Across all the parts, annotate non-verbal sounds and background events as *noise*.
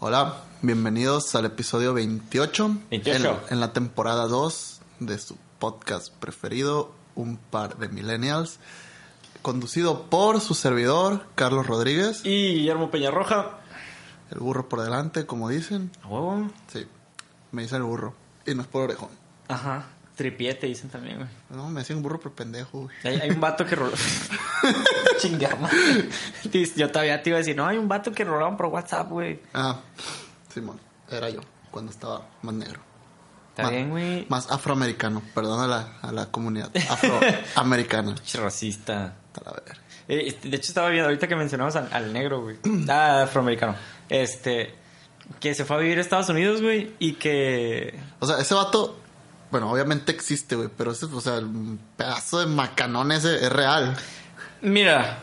Hola, bienvenidos al episodio 28. 28. En, en la temporada 2 de su podcast preferido, Un par de millennials. Conducido por su servidor, Carlos Rodríguez. Y Guillermo Peñarroja. El burro por delante, como dicen. A huevo. Sí, me dicen el burro. Y no es por orejón. Ajá. Tripiete dicen también, güey. No, me decían burro por pendejo, güey. Hay, hay un vato que roló. *laughs* Chingada. Yo todavía te iba a decir, no, hay un vato que rolaron por WhatsApp, güey. Ah, Simón, era yo cuando estaba más negro. Está Más- bien, güey. Más afroamericano, perdón a la, a la comunidad *laughs* afroamericana. Racista. A la. Eh, este, de hecho, estaba viendo ahorita que mencionamos al, al negro, güey. *clears throat* Ah, afroamericano. Este. Que se fue a vivir a Estados Unidos, güey. Y que. O sea, ese vato, bueno, obviamente existe, güey, pero ese, o sea, el pedazo de macanón ese es real. Mira.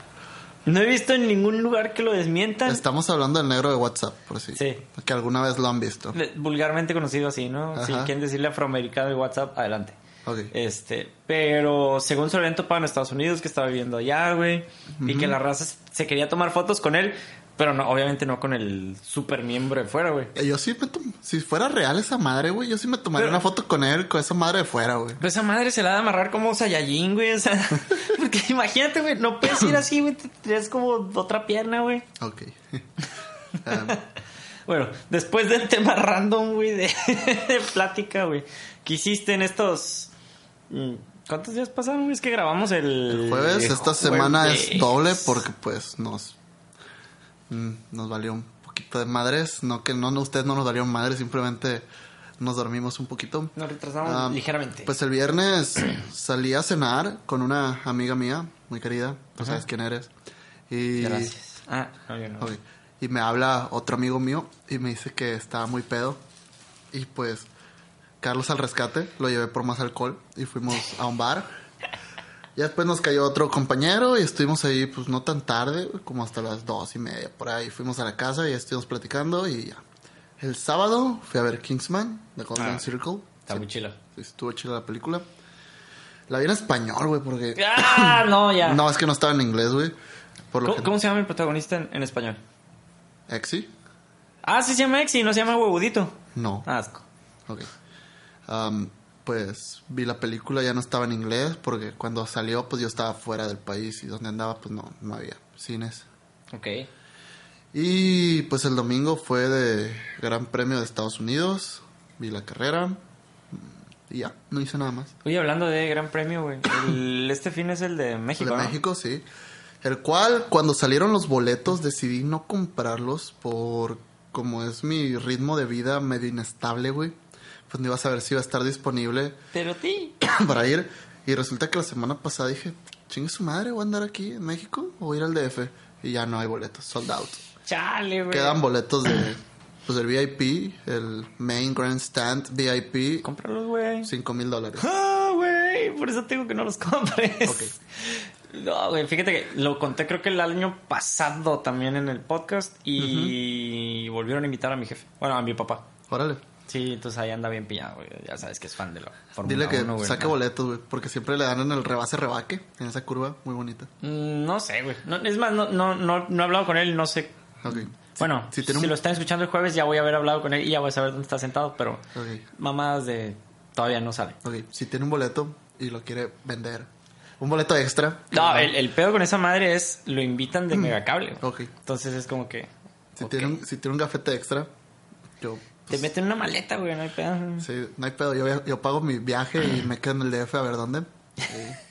No he visto en ningún lugar que lo desmientan. Estamos hablando del negro de WhatsApp, por si. Sí. Que alguna vez lo han visto. Vulgarmente conocido así, ¿no? Ajá. Si quieren decirle afroamericano de WhatsApp, adelante. Ok. Este, pero según habían topado en Estados Unidos, que estaba viviendo allá, güey, y que la raza se quería tomar fotos con él, pero no, obviamente no con el super miembro de fuera, güey. Eh, Yo sí me si fuera real esa madre, güey, yo sí me tomaría Pero- una foto con él, con esa madre de fuera, güey. Pero esa madre se la ha de amarrar como Saiyajin, güey, o sea, *laughs* porque imagínate, güey, no puedes ir así, güey, te tienes como otra pierna, güey. Ok. Um, *laughs* Bueno, después del tema random, güey, de, *laughs* de plática, güey, ¿qué hiciste en estos... mm, ¿Cuántos días pasaron, güey? Es que grabamos el... el jueves, el esta semana es doble porque pues nos mm, nos valió un poquito de madres, no que no no, ustedes no nos valieron madres, simplemente nos dormimos un poquito. Nos retrasamos Ah, ligeramente. Pues el viernes *clears throat* salí a cenar con una amiga mía, muy querida, tú sabes quién eres. Y, Gracias. Ah, no, yo no. ok. y me habla otro amigo mío y me dice que estaba muy pedo. Y pues Carlos al rescate, lo llevé por más alcohol y fuimos a un bar. Y después nos cayó otro compañero y estuvimos ahí pues no tan tarde, como hasta las dos y media por ahí. Fuimos a la casa y estuvimos platicando y ya. El sábado fui a ver Kingsman, The Golden Ah. Circle. Está Sí. muy chilo. Sí, Estuvo chida la película. La vi en español, güey, porque... *laughs* ¡Ah! No, ya. No, es que no estaba en inglés, güey. ¿Cómo, se llama el protagonista en, en español? ¿Exi? Ah, sí se llama Exi, no se llama Huevudito. No. Asco. Ok. Am, pues vi la película, ya no estaba en inglés, porque cuando salió, pues yo estaba fuera del país y donde andaba, pues no, no había cines. Ok. Y pues el domingo fue de Gran Premio de Estados Unidos, vi la carrera mm, y ya, no hice nada más. Oye, hablando de Gran Premio, güey. el- *coughs* Este fin es el de México, de ¿no? México, sí. El cual, cuando salieron los boletos, decidí no comprarlos por como es mi ritmo de vida medio inestable, güey. Pues no iba a saber si iba a estar disponible Pero ti. *coughs* para ir. Y resulta que la semana pasada dije, chingue su madre, voy a andar aquí en México o voy a ir al DF. Y ya no hay boletos, sold out. Chale, güey. Quedan boletos de, pues del VIP, el Main Grandstand VIP, Cómpralos, güey. 5 mil dólares. Ah, güey. Por eso te digo que no los compres. Ok. No, güey, fíjate que lo conté creo que el año pasado también en el podcast y volvieron a invitar a mi jefe. Bueno, a mi papá. Órale. Sí, entonces ahí anda bien pillado, güey. Ya sabes que es fan de la Fórmula Dile que 1, güey. saque boletos, güey, porque siempre le dan en el rebase rebaque, en esa curva muy bonita. Mm, No sé, güey. No, es más, no, no, no, no he hablado con él, no sé. Bueno, si si, tiene un- lo están escuchando el jueves ya voy a haber hablado con él y ya voy a saber dónde está sentado, pero Ok. mamadas de... Todavía no sabe. Ok, si tiene un boleto y lo quiere vender, un boleto extra. No, el, el pedo con esa madre es lo invitan de megacable. güey. Ok, Entonces es como que... si, tiene un, si tiene un gafete extra, yo... Te meten en una maleta, güey, no hay pedo. Sí, no hay pedo, yo, yo pago mi viaje y me quedo en el DF a ver dónde. *laughs*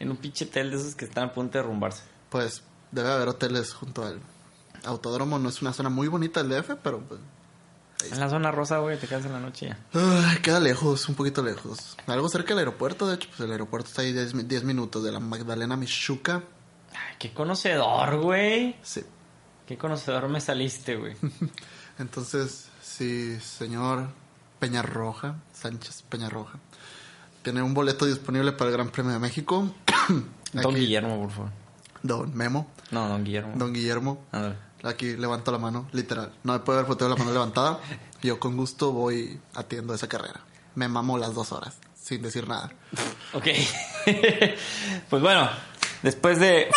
En un pinche hotel de esos que están a punto de derrumbarse. Pues debe haber hoteles junto al autódromo, no es una zona muy bonita el DF, pero pues... En la zona rosa, güey, te quedas en la noche ya. Ay, queda lejos, un poquito lejos. Algo cerca del aeropuerto, de hecho, pues el aeropuerto está ahí 10, mi- 10 minutos de la Magdalena Michuca. Ay, qué conocedor, güey. Sí. Qué conocedor me saliste, güey. *laughs* Entonces, sí, señor Peñarroja, Sánchez Peñarroja, tiene un boleto disponible para el Gran Premio de México. *clears throat* Don Aquí, Guillermo, por favor. Don Memo, No, don Guillermo. Don Guillermo. Ándale. Aquí levanto la mano, literal. No me puede ver foteo de la mano levantada. *laughs* Yo con gusto voy atiendo esa carrera. Me mamo las dos horas, sin decir nada. *laughs* Ok. *laughs* pues bueno, después de.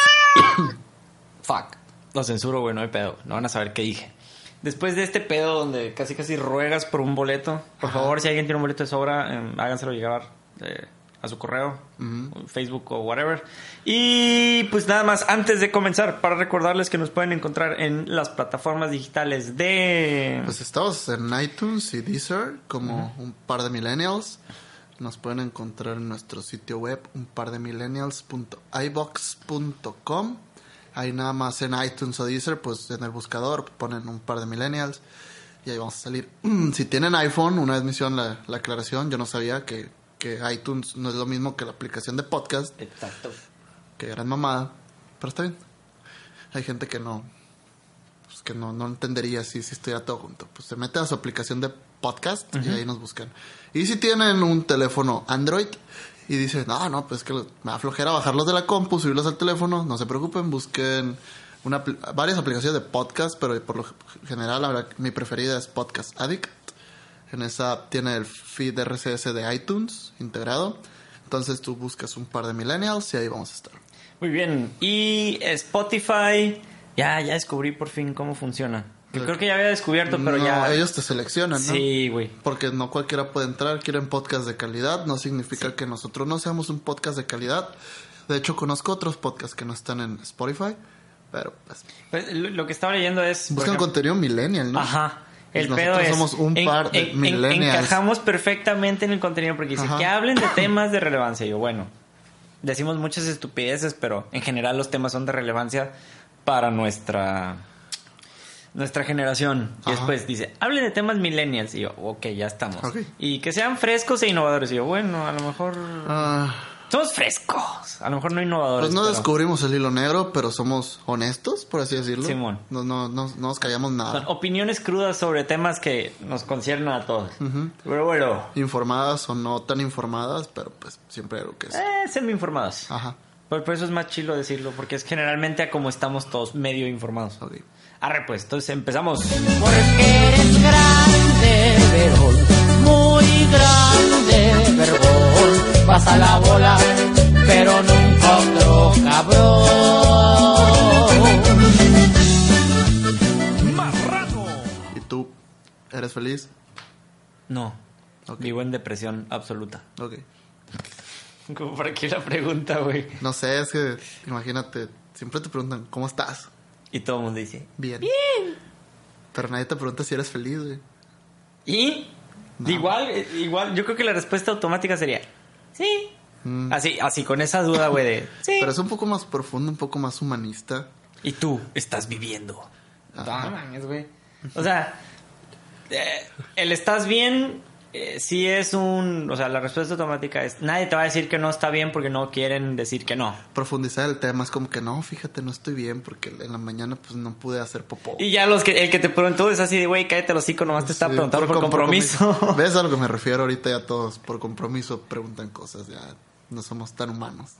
*coughs* Fuck. Lo censuro, güey, no hay pedo. No van a saber qué dije. Después de este pedo donde casi casi ruegas por un boleto, por favor, si alguien tiene un boleto de sobra, eh, háganselo llegar eh, a su correo, Facebook o whatever. Y pues nada más, antes de comenzar, para recordarles que nos pueden encontrar en las plataformas digitales de... Pues estamos en iTunes y Deezer como un par de millennials. Nos pueden encontrar en nuestro sitio web un par de millennials.ibox.com. Ahí nada más en iTunes o Deezer, pues en el buscador ponen un par de millennials y ahí vamos a salir. *clears throat* si tienen iPhone, una vez me hicieron la, la aclaración, yo no sabía que, que iTunes no es lo mismo que la aplicación de podcast. Exacto. Que gran mamada, pero está bien. Hay gente que no, pues que no, no entendería si, si estuviera todo junto. Pues se mete a su aplicación de podcast y ahí nos buscan. Y si tienen un teléfono Android y dicen, no, no, pues que me da flojera bajarlos de la compu, subirlos al teléfono, no se preocupen, busquen una, varias aplicaciones de podcast, pero por lo general la mi preferida es Podcast Addict. En esa tiene el feed RCS de iTunes integrado. Entonces tú buscas un par de millennials y ahí vamos a estar. Muy bien. Y Spotify, ya, ya descubrí por fin cómo funciona. Que creo que ya había descubierto, pero No, ya... ellos te seleccionan, ¿no? Sí, güey. Porque no cualquiera puede entrar, quieren podcast de calidad, no significa que nosotros no seamos un podcast de calidad. De hecho, conozco otros podcasts que no están en Spotify, pero pues Pues, lo que estaba leyendo es... buscan ejemplo- contenido millennial, ¿no? Ajá. El pedo es. somos un en- par de en- en- millennials. Encajamos perfectamente en el contenido porque dice que hablen de *clears throat* temas de relevancia. Yo, bueno, decimos muchas estupideces, pero en general los temas son de relevancia para nuestra nuestra generación. Y Ajá. después dice, hablen de temas millennials. Y yo, ok, ya estamos. Y que sean frescos e innovadores. Y yo, bueno, a lo mejor. Ah, Somos frescos. A lo mejor no innovadores. pues no pero descubrimos el hilo negro, pero somos honestos, por así decirlo. Simón. No, no, no, no nos callamos Son nada. opiniones crudas sobre temas que nos conciernen a todos. Pero bueno, Informadas o no tan informadas, pero pues siempre algo que es. eh, semi-informados. Aja. Por, por eso es más chilo decirlo, porque es generalmente a como estamos todos medio informados. Ok. Arre, pues, entonces empezamos. Porque eres grande, verón, muy grande, vergón. Vas a la bola, pero nunca otro cabrón. ¿Y tú eres feliz? No, Ok. vivo en depresión absoluta. Ok. *laughs* Como para qué la pregunta, güey. No sé, es que imagínate, siempre te preguntan, ¿cómo estás? Y todo el mundo dice, Bien. Pero nadie te pregunta si eres feliz, güey. ¿y? Igual, eh, igual, yo creo que la respuesta automática sería, sí. Así, así, con esa duda, güey, de, *laughs* sí. Pero es un poco más profundo, un poco más humanista. Y tú estás viviendo. Ajá. No mames, güey. O sea, eh, el estás bien eh, sí es un... O sea, la respuesta automática es... Nadie te va a decir que no está bien porque no quieren decir que no. Profundizar el tema es como que no, fíjate, no estoy bien porque en la mañana pues no pude hacer popó. Y ya los que, el que te preguntó es así de, güey, cállate los hocico, nomás te está preguntando por, compromiso. ¿Ves a lo que me *laughs* refiero ahorita ya todos? Por compromiso preguntan cosas, ya no somos tan humanos.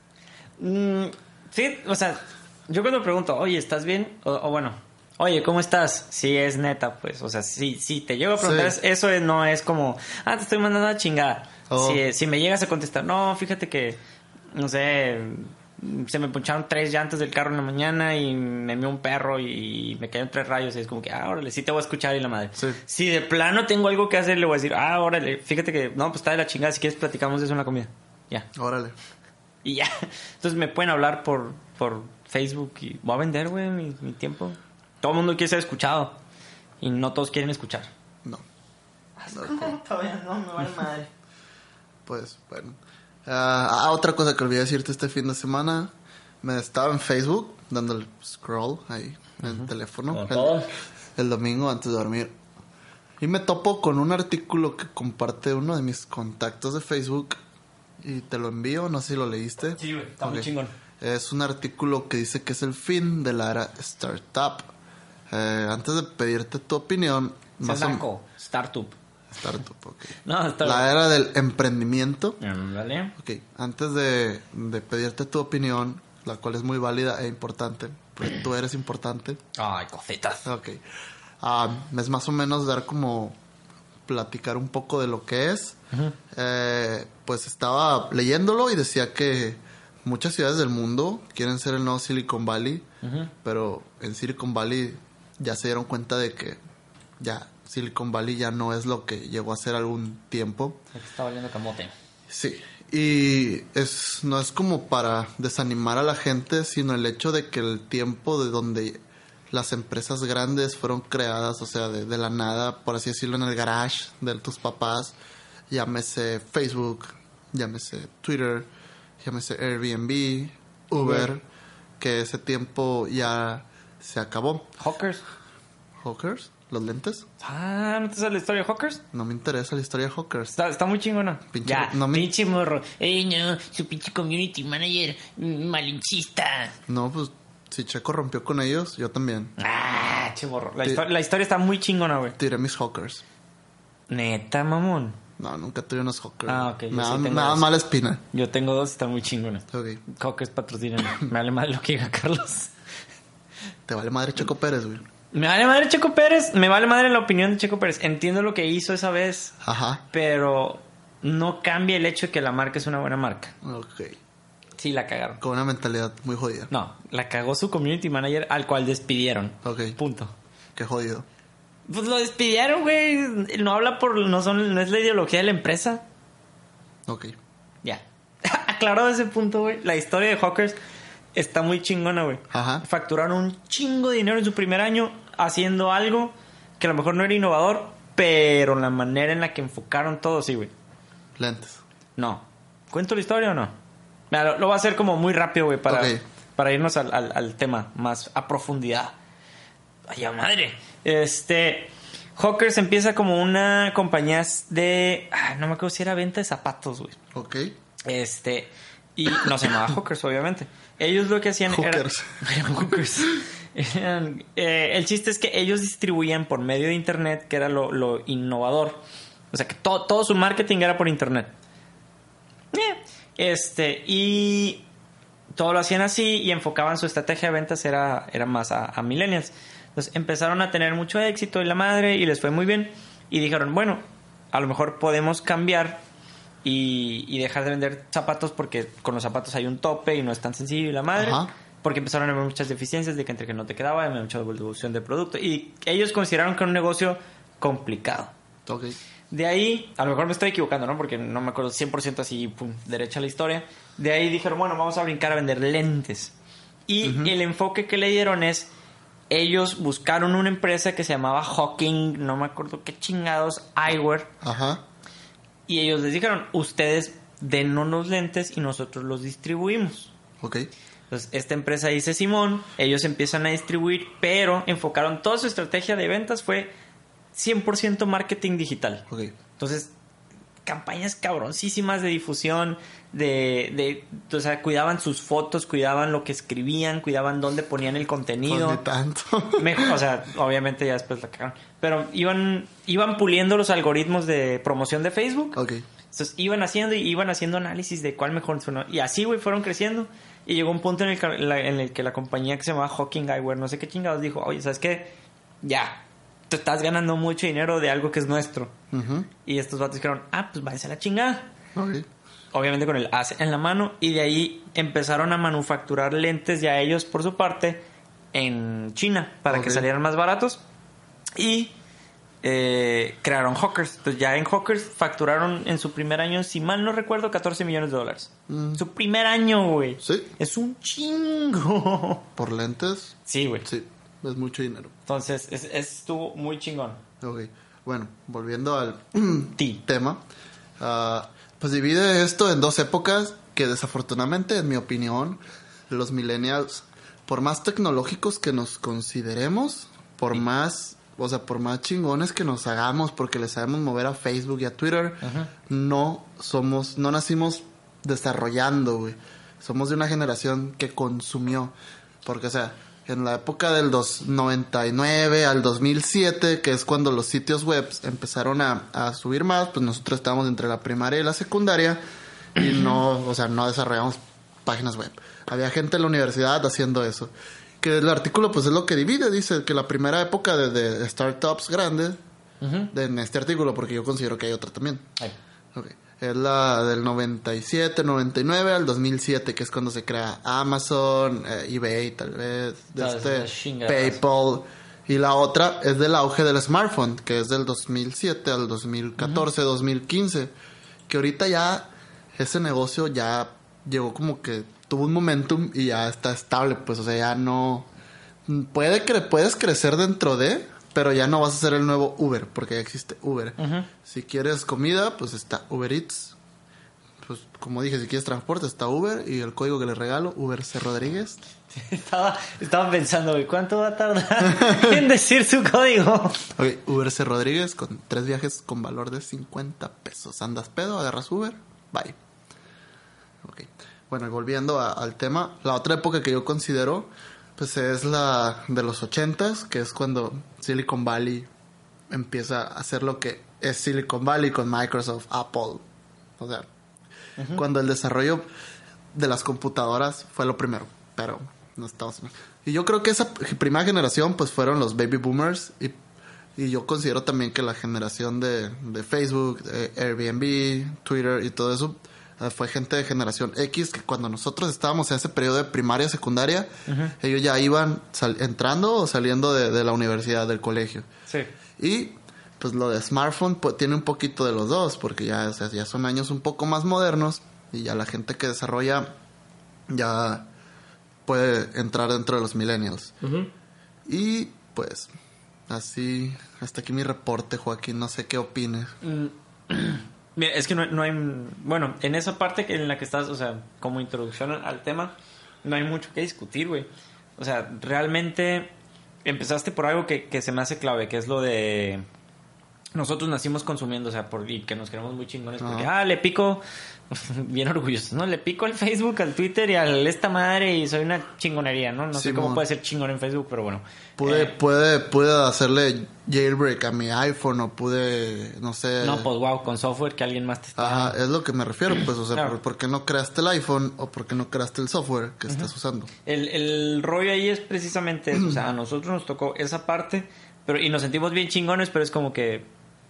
Mm, sí, o sea, yo cuando pregunto, oye, ¿estás bien? O, o bueno, oye, ¿cómo estás? Sí, es neta, pues. O sea, si, si te llego a preguntar, Sí. eso es- no es como, ah, te estoy mandando a chingada. Oh. Si, si me llegas a contestar, no, fíjate que, no sé, se me poncharon tres llantas del carro en la mañana y me mió un perro y me cayeron tres rayos y es como que, ah, órale, sí te voy a escuchar y la madre. Sí. Si de plano tengo algo que hacer, le voy a decir, ah, órale, fíjate que, no, pues está de la chingada, si quieres platicamos de eso en la comida. Ya. Órale. Y ya. *laughs* Entonces me pueden hablar por, por Facebook y voy a vender, güey, mi, mi tiempo. Todo el mundo quiere ser escuchado. Y no todos quieren escuchar. No. *laughs* Todavía no, me vale madre. Pues bueno. Ah, ah, otra cosa que olvidé decirte este fin de semana. Me estaba en Facebook dándole scroll ahí en el teléfono. El, todos. el domingo antes de dormir. Y me topo con un artículo que comparte uno de mis contactos de Facebook. Y te lo envío, no sé si lo leíste. Sí, güey, está muy chingón. Es un artículo que dice que es el fin de la era startup. Eh, antes de pedirte tu opinión, más o Startup. Startup, ok. *laughs* No, Startup. La era del emprendimiento. Mm, ¿Vale? Ok, antes de, de pedirte tu opinión, la cual es muy válida e importante, porque tú eres importante. Ay, cositas. Ok. Ah, es más o menos dar como platicar un poco de lo que es. Eh, pues estaba leyéndolo y decía que muchas ciudades del mundo quieren ser el nuevo Silicon Valley, pero en Silicon Valley ya se dieron cuenta de que ya Silicon Valley ya no es lo que llegó a ser algún tiempo. Está valiendo camote. Sí, y es, no es como para desanimar a la gente, sino el hecho de que el tiempo de donde las empresas grandes fueron creadas, o sea, de, de la nada, por así decirlo, en el garage de tus papás, llámese Facebook, llámese Twitter, llámese Airbnb, Uber, que ese tiempo ya se acabó. Hawkers. ¿Hawkers? ¿Los lentes? Ah, ¿no te sabes la historia de Hawkers? No me interesa la historia de Hawkers. Está, está muy chingona. Pinche- Ya, no me- pinche morro. Ey, no, su pinche community manager mm, malinchista. No, pues si Checo rompió con ellos, yo también. Ah, che morro. La, Sí. histo- la historia está muy chingona, güey. Tiré mis Hawkers. Neta, mamón. No, nunca tuve unos Hawkers. Ah, ok, yo Me sí da, mala espina. Yo tengo dos y están muy chingonas. Ok. Hawkers patrocinan. *laughs* Me vale madre lo que diga Carlos. Te vale madre Checo Pérez, güey. Me vale madre Checo Pérez. Me vale madre la opinión de Checo Pérez. Entiendo lo que hizo esa vez, Ajá. pero no cambia el hecho de que la marca es una buena marca. Ok. Sí, la cagaron. Con una mentalidad muy jodida. No, la cagó su community manager al cual despidieron. Ok. Punto. Qué jodido. Pues lo despidieron, güey. No habla por. No, son, no es la ideología de la empresa. Ok. Ya. *laughs* Aclarado ese punto, güey. La historia de Hawkers está muy chingona, güey. Ajá. Facturaron un chingo de dinero en su primer año haciendo algo que a lo mejor no era innovador, pero la manera en la que enfocaron todo, sí, güey. Lentes. No. ¿Cuento la historia o no? Mira, lo, lo voy a hacer como muy rápido, güey, para, para irnos al, al- al tema más a profundidad. Ay, madre. Este. Hawkers empieza como una compañía de. ah, no me acuerdo si era venta de zapatos, güey. Ok. Este. Y no se llamaba Hawkers, obviamente. Ellos lo que hacían Hookers. era. *laughs* eran hookers. Eran, eh, el chiste es que ellos distribuían por medio de internet, que era lo, lo innovador. O sea que todo, todo su marketing era por internet. Eh, Este, y todo lo hacían así y enfocaban su estrategia de ventas era, era más a, a millennials. Entonces empezaron a tener mucho éxito y la madre y les fue muy bien. Y dijeron, bueno, a lo mejor podemos cambiar y, y dejar de vender zapatos porque con los zapatos hay un tope y no es tan sencillo y la madre. Ajá. Porque empezaron a haber muchas deficiencias de que entre que no te quedaba, había mucha devolución de producto. Y ellos consideraron que era un negocio complicado. Ok. De ahí, a lo mejor me estoy equivocando, ¿no? Porque no me acuerdo 100% así, pum, derecha la historia. De ahí dijeron, bueno, vamos a brincar a vender lentes. Y el enfoque que le dieron es, ellos buscaron una empresa que se llamaba Hawking, no me acuerdo qué chingados, Eyewear. Ajá. Y ellos les dijeron, ustedes denos los lentes y nosotros los distribuimos. Ok. Entonces, esta empresa dice Simón, ellos empiezan a distribuir, pero enfocaron toda su estrategia de ventas fue 100% marketing digital. Ok. Entonces, campañas cabroncísimas de difusión, de, de, o sea, cuidaban sus fotos, cuidaban lo que escribían, cuidaban dónde ponían el Pues contenido. ni tanto. Mejor, o sea, obviamente ya después la cagaron. Pero iban, iban puliendo los algoritmos de promoción de Facebook. ok. Entonces iban haciendo y iban haciendo análisis de cuál mejor sonó. Y así, güey, fueron creciendo. Y llegó un punto en el, que la, en el que la compañía que se llamaba Hawking Eyewear, no sé qué chingados, dijo, oye, ¿sabes qué? Ya, tú estás ganando mucho dinero de algo que es nuestro. Ujú. Y estos vatos dijeron, ah, pues váyanse a la chingada. Ok. Obviamente con el as en la mano. Y de ahí empezaron a manufacturar lentes ya ellos por su parte en China para que salieran más baratos. Y eh, crearon Hawkers. Entonces ya en Hawkers facturaron en su primer año, si mal no recuerdo, 14 millones de dólares. Mm. Su primer año, güey. Sí. Es un chingo. *laughs* Por lentes, Sí, güey. sí. Es mucho dinero. Entonces es- es- estuvo muy chingón. Ok. Bueno, volviendo al *clears throat* tema. ah, pues divide esto en dos épocas que desafortunadamente, en mi opinión, los millennials, por más tecnológicos que nos consideremos, por más, o sea, por más chingones que nos hagamos, porque le sabemos mover a Facebook y a Twitter, no somos, no nacimos desarrollando, güey. Somos de una generación que consumió. Porque, o sea, en la época del dos- 99 al 2007, que es cuando los sitios web empezaron a, a subir más, pues nosotros estábamos entre la primaria y la secundaria y *clears throat* no, o sea, no desarrollamos páginas web. Había gente en la universidad haciendo eso. Que el artículo, pues es lo que divide, dice que la primera época de, de startups grandes, de- en este artículo, porque yo considero que hay otra también. Ay. Ok. Es la del 97, 99 al 2007, que es cuando se crea Amazon, eh, eBay tal vez, de este. PayPal, Y la otra es del auge del smartphone, que es del 2007 al 2014, 2015. Que ahorita ya ese negocio ya llegó como que tuvo un momentum y ya está estable, pues, o sea, ya no... Puede que puedes crecer dentro de, pero ya no vas a ser el nuevo Uber, porque ya existe Uber. Si quieres comida, pues está Uber Eats. Pues como dije, si quieres transporte, está Uber. Y el código que le regalo, Uber C. Rodríguez. *laughs* Estaba, estaba pensando, ¿cuánto va a tardar *laughs* en decir su código? Ok, Uber C. Rodríguez con tres viajes con valor de 50 pesos. Andas pedo, agarras Uber, bye. Ok. Bueno, y volviendo a- al tema, la otra época que yo considero, pues es la de los 80s, que es cuando Silicon Valley empieza a hacer lo que es Silicon Valley con Microsoft, Apple. O sea, cuando el desarrollo de las computadoras fue lo primero, pero no estamos... Y yo creo que esa primera generación pues fueron los baby boomers y, y yo considero también que la generación de, de Facebook, de Airbnb, Twitter y todo eso eh, fue gente de generación X que cuando nosotros estábamos en ese periodo de primaria, secundaria, ellos ya iban entrando o saliendo de, de la universidad, del colegio. Sí. Y pues lo de smartphone pues, tiene un poquito de los dos, porque ya, o sea, ya son años un poco más modernos y ya la gente que desarrolla ya puede entrar dentro de los millennials. Y pues así, hasta aquí mi reporte, Joaquín, no sé qué opines. *clears throat* Mira, es que no, no hay... Bueno, en esa parte en la que estás, o sea, como introducción al tema, no hay mucho que discutir, güey. O sea, realmente empezaste por algo que, que se me hace clave, que es lo de... Nosotros nacimos consumiendo, o sea, por, y que nos queremos muy chingones porque, ah, le pico, *laughs* bien orgullosos, ¿no? Le pico al Facebook, al Twitter y al esta madre y soy una chingonería, ¿no? No sé cómo puede ser chingón en Facebook, pero bueno. Pude, Eh, puede, pude hacerle jailbreak a mi iPhone o pude, no sé... no, pues wow, con software que alguien más te está... Ajá, es lo que me refiero, pues, o sea, Claro. ¿por, por qué no creaste el iPhone o por qué no creaste el software que estás usando? El, el rollo ahí es precisamente eso. O sea, a *clears throat* nosotros nos tocó esa parte, pero y nos sentimos bien chingones, pero es como que,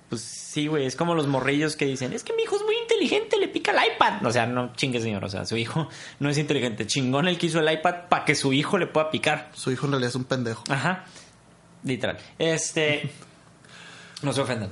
pues sí, güey, es como los morrillos que dicen, es que mi hijo es inteligente, le pica el iPad. O sea, no chingue, señor. O sea, su hijo *laughs* no es inteligente. Chingón el que hizo el iPad para que su hijo le pueda picar. Su hijo en realidad es un pendejo. Ajá. Literal. Este. *laughs* No se ofendan.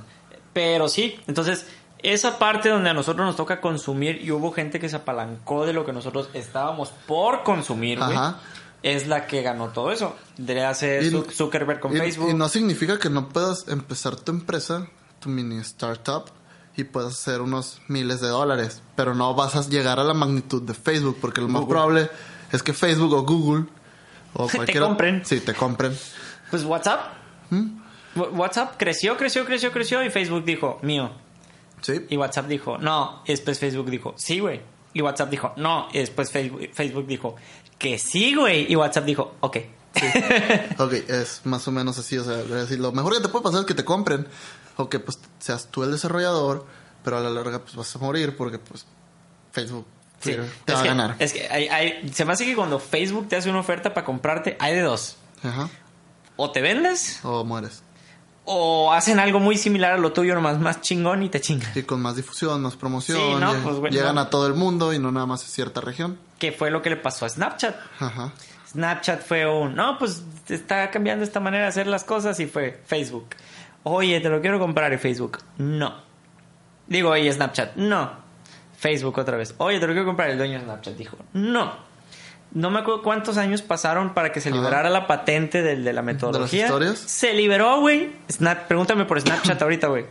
Pero sí, entonces, esa parte donde a nosotros nos toca consumir y hubo gente que se apalancó de lo que nosotros estábamos por consumir, güey. Ajá. Es la que ganó todo eso. De Zuc- Zuckerberg con y, Facebook. y no significa que no puedas empezar tu empresa, tu mini startup, y puedas hacer unos miles de dólares, pero no vas a llegar a la magnitud de Facebook, porque lo más Google. probable es que Facebook o Google o *laughs* Te cualquiera... compren. Sí, te compren. Pues WhatsApp. ¿Mm? WhatsApp creció, creció, creció, creció y Facebook dijo, mío. Sí. Y WhatsApp dijo, no. Y después Facebook dijo, sí, güey. Y WhatsApp dijo, no. Y después Facebook, dijo, que sí, güey. Y WhatsApp dijo, ok. *laughs* Ok, es más o menos así, o sea, lo mejor que te puede pasar es que te compren, o que pues seas tú el desarrollador, pero a la larga pues vas a morir porque pues Facebook Sí, te va a que, ganar. Es que hay- hay- se me hace que cuando Facebook te hace una oferta para comprarte, hay de dos. Ajá. O te vendes, O mueres. o hacen algo muy similar a lo tuyo, nomás más chingón y te chingan. Y con más difusión, más promoción, Sí, no, pues, llegan a todo el mundo y no nada más a cierta región. Que fue lo que le pasó a Snapchat. Ajá. Snapchat fue un, no, pues está cambiando esta manera de hacer las cosas y fue Facebook. Oye, te lo quiero comprar y Facebook. No. Digo, oye, Snapchat. No. Facebook otra vez. Oye, te lo quiero comprar. El dueño de Snapchat dijo, no. No me acuerdo cuántos años pasaron para que se Ajá. liberara la patente de la metodología. historias? Se liberó, güey. Pregúntame por Snapchat *clears throat* ahorita, güey.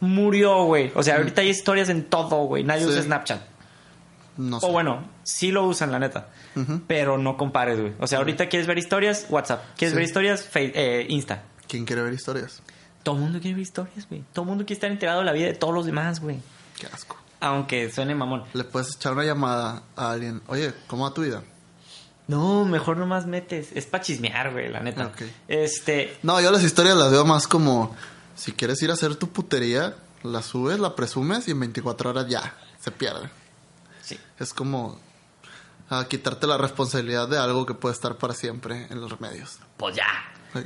Murió, güey. O sea, ahorita hay historias en todo, güey. Nadie Sí. usa Snapchat. No sé. O bueno, sí lo usan, la neta. Pero no compares, güey. O sea, ahorita quieres ver historias, WhatsApp. ¿Quieres Sí. ver historias? Eh, Insta. ¿Quién quiere ver historias? Todo el mundo quiere ver historias, güey. Todo el mundo quiere estar enterado de la vida de todos los demás, güey. Qué asco. Aunque suene mamón. Le puedes echar una llamada a alguien. Oye, ¿cómo va tu vida? No, mejor nomás metes. Es para chismear, güey, la neta. Este. No, yo las historias las veo más como... Si quieres ir a hacer tu putería, la subes, la presumes y en 24 horas ya, se pierde. Sí. Es como... a quitarte la responsabilidad de algo que puede estar para siempre en los medios. Pues ya.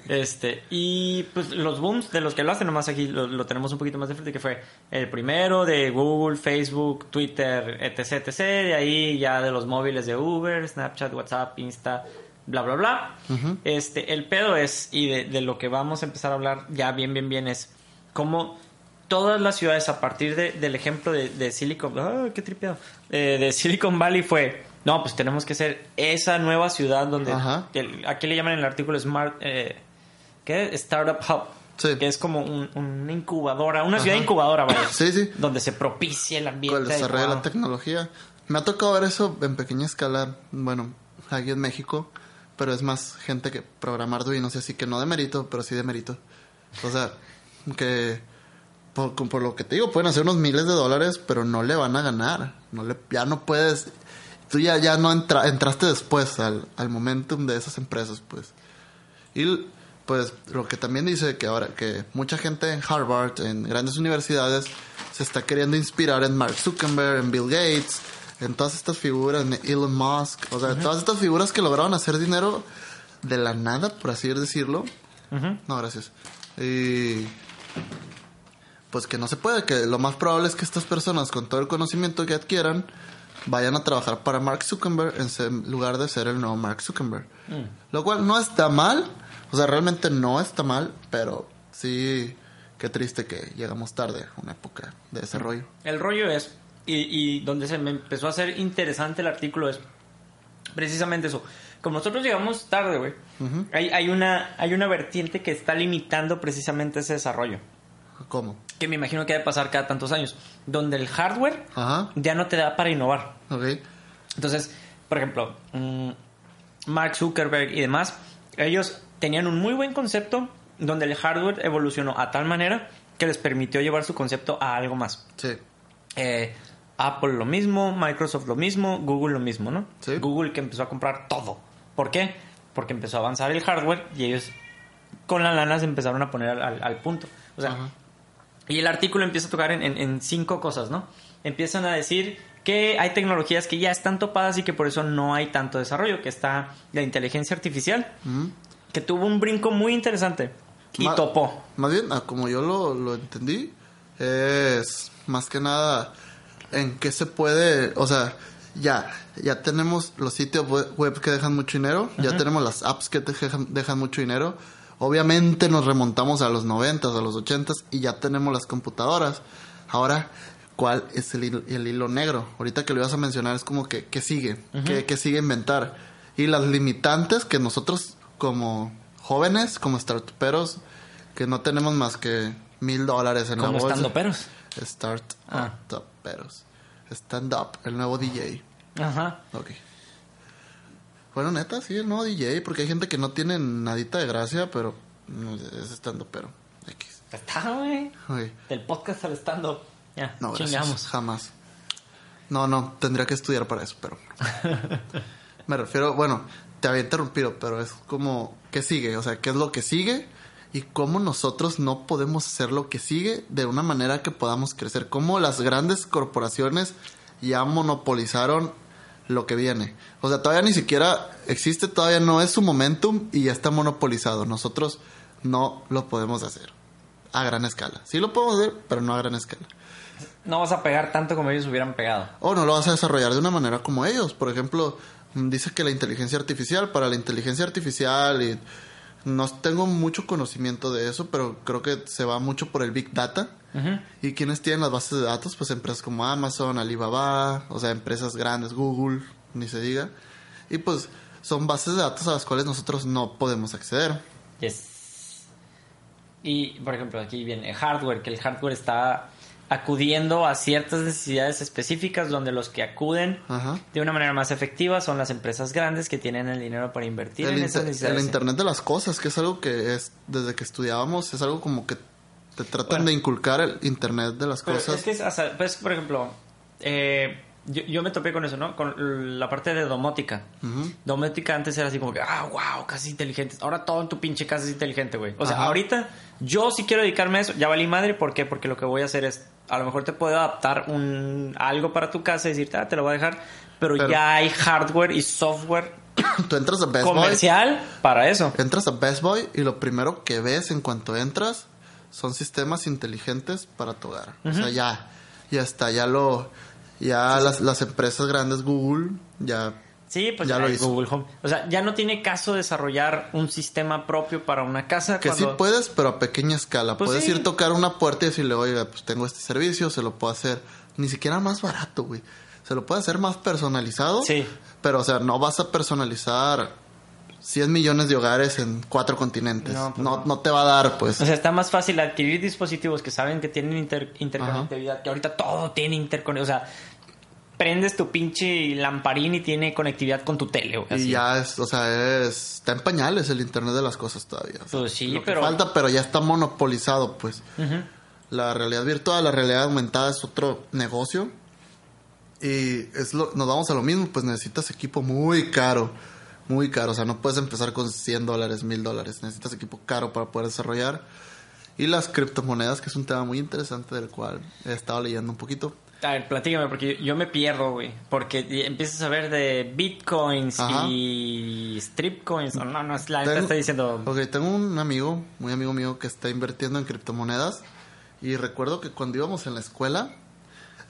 Este, y pues los booms de los que lo hacen, nomás aquí lo, lo tenemos un poquito más de frente, que fue el primero de Google, Facebook, Twitter, etc, etc. De ahí ya de los móviles de Uber, Snapchat, WhatsApp, Insta, bla, bla, bla. Este, el pedo es, y de, de lo que vamos a empezar a hablar ya bien, bien, bien, es cómo todas las ciudades a partir de- del ejemplo de, de Silicon, ¡ah, qué tripeado! Eh, de Silicon Valley fue, no, pues tenemos que ser esa nueva ciudad donde, Ajá. el- aquí le llaman en el artículo Smart, eh, ¿qué? Startup Hub. Sí. Que es como un- una incubadora, una Ajá. ciudad incubadora, vaya. Sí, sí. Donde se propicia el ambiente. Con el desarrollo de la tecnología. Me ha tocado ver eso en pequeña escala, bueno, aquí en México, pero es más gente que programa Arduino, así que no de mérito, pero sí de mérito. O sea, que por, por lo que te digo, pueden hacer unos miles de dólares, pero no le van a ganar. No le, ya no puedes, tú ya, ya no entra- entraste después al, al momentum de esas empresas, pues. Y pues lo que también dice que ahora que mucha gente en Harvard, en grandes universidades, se está queriendo inspirar en Mark Zuckerberg, en Bill Gates, en todas estas figuras, en Elon Musk, o sea, todas estas figuras que lograron hacer dinero de la nada, por así decirlo. No, gracias. Y pues que no se puede, que lo más probable es que estas personas con todo el conocimiento que adquieran vayan a trabajar para Mark Zuckerberg en lugar de ser el nuevo Mark Zuckerberg. Lo cual no está mal, o sea, realmente no está mal, pero sí, qué triste que llegamos tarde a una época de desarrollo. El rollo es, y, y donde se me empezó a hacer interesante el artículo es precisamente eso. Como nosotros llegamos tarde, güey, hay, hay, una, hay una vertiente que está limitando precisamente ese desarrollo. ¿Cómo? Que me imagino que debe pasar cada tantos años. Donde el hardware Ajá, ya no te da para innovar. ok. Entonces, por ejemplo, mm, Mark Zuckerberg y demás, ellos tenían un muy buen concepto donde el hardware evolucionó a tal manera que les permitió llevar su concepto a algo más. Sí, Eh, Apple lo mismo, Microsoft lo mismo, Google lo mismo, ¿no? Sí. Google que empezó a comprar todo. ¿Por qué? Porque empezó a avanzar el hardware y ellos con la lana se empezaron a poner al, al- al punto. O sea, Ajá. Y el artículo empieza a tocar en, en- en cinco cosas, ¿no? Empiezan a decir que hay tecnologías que ya están topadas y que por eso no hay tanto desarrollo, que está la inteligencia artificial, que tuvo un brinco muy interesante y Ma- topó. Más bien, ah, como yo lo, lo entendí, es más que nada en qué se puede, o sea, ya, ya tenemos los sitios we- web que dejan mucho dinero, ya tenemos las apps que te dejan, dejan mucho dinero. Obviamente nos remontamos a los 90, a los 80 y ya tenemos las computadoras. Ahora, ¿cuál es el hilo, el hilo negro? Ahorita que lo ibas a mencionar es como que, ¿qué sigue? ¿Qué, qué sigue inventar? Y las limitantes que nosotros como jóvenes, como startuperos, que no tenemos más que mil dólares en Como la bolsa. estando peros. Start Ah. peros. Stand up, el nuevo DJ. Ajá. Ok. Bueno, neta, sí, el nuevo DJ, porque hay gente que no tiene nadita de gracia, pero es stand up, pero X. Está, güey. Del podcast al stand-up. Ya, No, gracias. chingamos. Jamás. No, no, tendría que estudiar para eso, pero. *laughs* Me refiero, bueno, te había interrumpido, pero es como, ¿qué sigue? O sea, ¿qué es lo que sigue? Y cómo nosotros no podemos hacer lo que sigue de una manera que podamos crecer. Cómo las grandes corporaciones ya monopolizaron lo que viene. O sea, todavía ni siquiera existe, todavía no es su momentum y ya está monopolizado. Nosotros no lo podemos hacer a gran escala. Sí lo podemos hacer, pero no a gran escala. No vas a pegar tanto como ellos hubieran pegado. O no lo vas a desarrollar de una manera como ellos. Por ejemplo, mm, dice que la inteligencia artificial, para la inteligencia artificial, y no tengo mucho conocimiento de eso, pero creo que se va mucho por el Big Data. ¿Y quienes tienen las bases de datos? Pues empresas como Amazon, Alibaba, o sea, empresas grandes, Google, ni se diga. Y pues son bases de datos a las cuales nosotros no podemos acceder. Yes. Y, por ejemplo, aquí viene hardware, que el hardware está acudiendo a ciertas necesidades específicas donde los que acuden Ajá. de una manera más efectiva son las empresas grandes que tienen el dinero para invertir El, en esas el necesidades. Internet de las cosas, que es algo que es desde que estudiábamos, es algo como que te tratan Bueno. de inculcar el Internet de las Pero cosas. es que, es, o sea, pues, por ejemplo, eh, yo, yo me topé con eso, ¿no? Con la parte de domótica. Ujú. Domótica antes era así como que, ah, wow, casi inteligente. Ahora todo en tu pinche casa es inteligente, güey. O sea, Ajá. ahorita yo sí quiero dedicarme a eso. Ya valí madre, ¿por qué? Porque lo que voy a hacer es, a lo mejor te puedo adaptar un algo para tu casa y decirte, ah, te lo voy a dejar. Pero, Pero- ya hay hardware y software *coughs* Tú entras a Best Boy, comercial para eso. entras a Best Boy y lo primero que ves en cuanto entras son sistemas inteligentes para tu hogar. O sea, ya, ya está, ya lo, ya las, las empresas grandes, Google, ya Sí, pues Ya ya lo hizo. Google Home. O sea, ya no tiene caso desarrollar un sistema propio para una casa. Que cuando- sí puedes, pero a pequeña escala. Pues puedes sí. ir tocar una puerta y decirle, oiga, pues tengo este servicio, se lo puedo hacer. Ni siquiera más barato, güey. Se lo puede hacer más personalizado. Sí. Pero, o sea, no vas a personalizar 100 millones de hogares en cuatro continentes. No, No, pues no, no. te va a dar, pues. O sea, está más fácil adquirir dispositivos que saben que tienen inter- interconectividad, que ahorita todo tiene interconectividad. O sea, prendes tu pinche lamparín y tiene conectividad con tu tele, güey. y así. ya es, o sea, es, está en pañales el Internet de las cosas todavía. O sea, Pues sí, lo que pero- falta, pero ya está monopolizado, pues. La realidad virtual, la realidad aumentada es otro negocio. Y es lo, nos vamos a lo mismo, pues necesitas equipo muy caro. Muy caro. O sea, no puedes empezar con 100 dólares, 1000 dólares. Necesitas equipo caro para poder desarrollar. Y las criptomonedas, que es un tema muy interesante del cual he estado leyendo un poquito. A ver, platícame, porque yo me pierdo, güey. Porque empiezas a ver de bitcoins Ajá. y stripcoins. o No, no, es la Tengo- está diciendo. Ok, tengo un amigo, muy amigo mío, que está invirtiendo en criptomonedas. Y recuerdo que cuando íbamos en la escuela,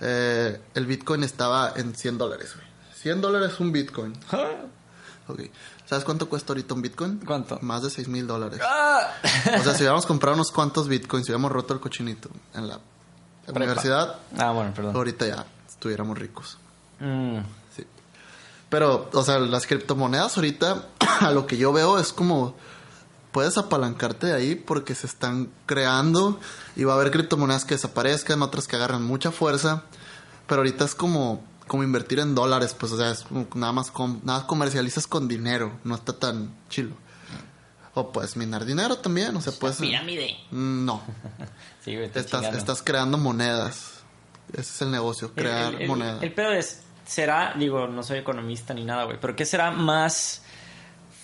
eh, el Bitcoin estaba en 100 dólares, güey. 100 dólares un Bitcoin. Ok. ¿Sabes cuánto cuesta ahorita un Bitcoin? ¿Cuánto? Más de 6 mil dólares. ¡Ah! O sea, si hubiéramos *laughs* comprado unos cuantos Bitcoins, si hubiéramos roto el cochinito en la universidad, Ah, bueno, perdón. ahorita ya estuviéramos ricos. Mm. Sí. Pero, o sea, las criptomonedas ahorita, *clears throat* a lo que yo veo es como puedes apalancarte de ahí porque se están creando y va a haber criptomonedas que desaparezcan, otras que agarran mucha fuerza, pero ahorita es como como invertir en dólares, pues o sea, es como nada más com- nada comercializas con dinero, no está tan chilo. O puedes minar dinero también, o sea, puedes Pirámide. Mm, no, *laughs* Sí, güey, estás estás creando monedas. Ese es el negocio, crear el, el- moneda. El pedo es, será, digo, no soy economista ni nada, güey, pero ¿qué será más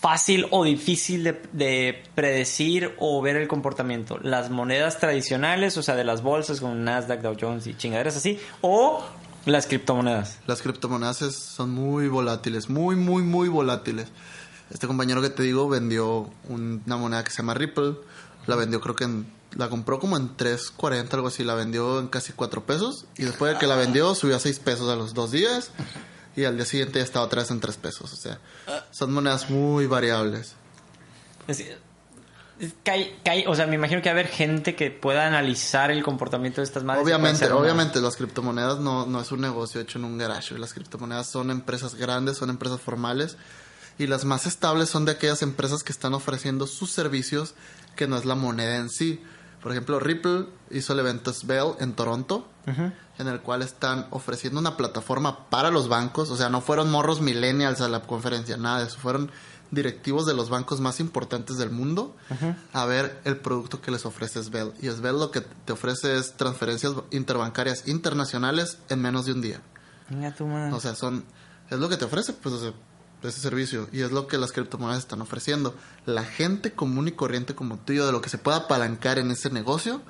fácil o difícil de, de predecir o ver el comportamiento? ¿Las monedas tradicionales, o sea, de las bolsas como Nasdaq, Dow Jones y chingaderas así? ¿O las criptomonedas? Las criptomonedas es- son muy volátiles, muy, muy, muy volátiles. Este compañero que te digo vendió un- una moneda que se llama Ripple. La vendió, creo que en, la compró como en 3.40, algo así. La vendió en casi 4 pesos. Y después de que la vendió, subió a 6 pesos a los dos días. Y al día siguiente ya estaba otra vez en 3 pesos. O sea, son monedas muy variables. Es- es que hay- que hay- o sea, me imagino que va a haber gente que pueda analizar el comportamiento de estas madres. Obviamente, una- obviamente las criptomonedas no, no es un negocio hecho en un garage. Las criptomonedas son empresas grandes, son empresas formales y las más estables son de aquellas empresas que están ofreciendo sus servicios que no es la moneda en sí. Por ejemplo, Ripple hizo el evento Bell en Toronto, en el cual están ofreciendo una plataforma para los bancos. O sea, no fueron morros millennials a la conferencia, nada de eso. Fueron directivos de los bancos más importantes del mundo a ver el producto que les ofrece Svel. Y Svel lo que te ofrece es transferencias interbancarias internacionales en menos de un día. Venga, tu madre. O sea, son es lo que te ofrece, pues, o sea, ese servicio. Y es lo que las criptomonedas están ofreciendo. La gente común y corriente como tú y yo, de lo que se pueda apalancar en ese negocio,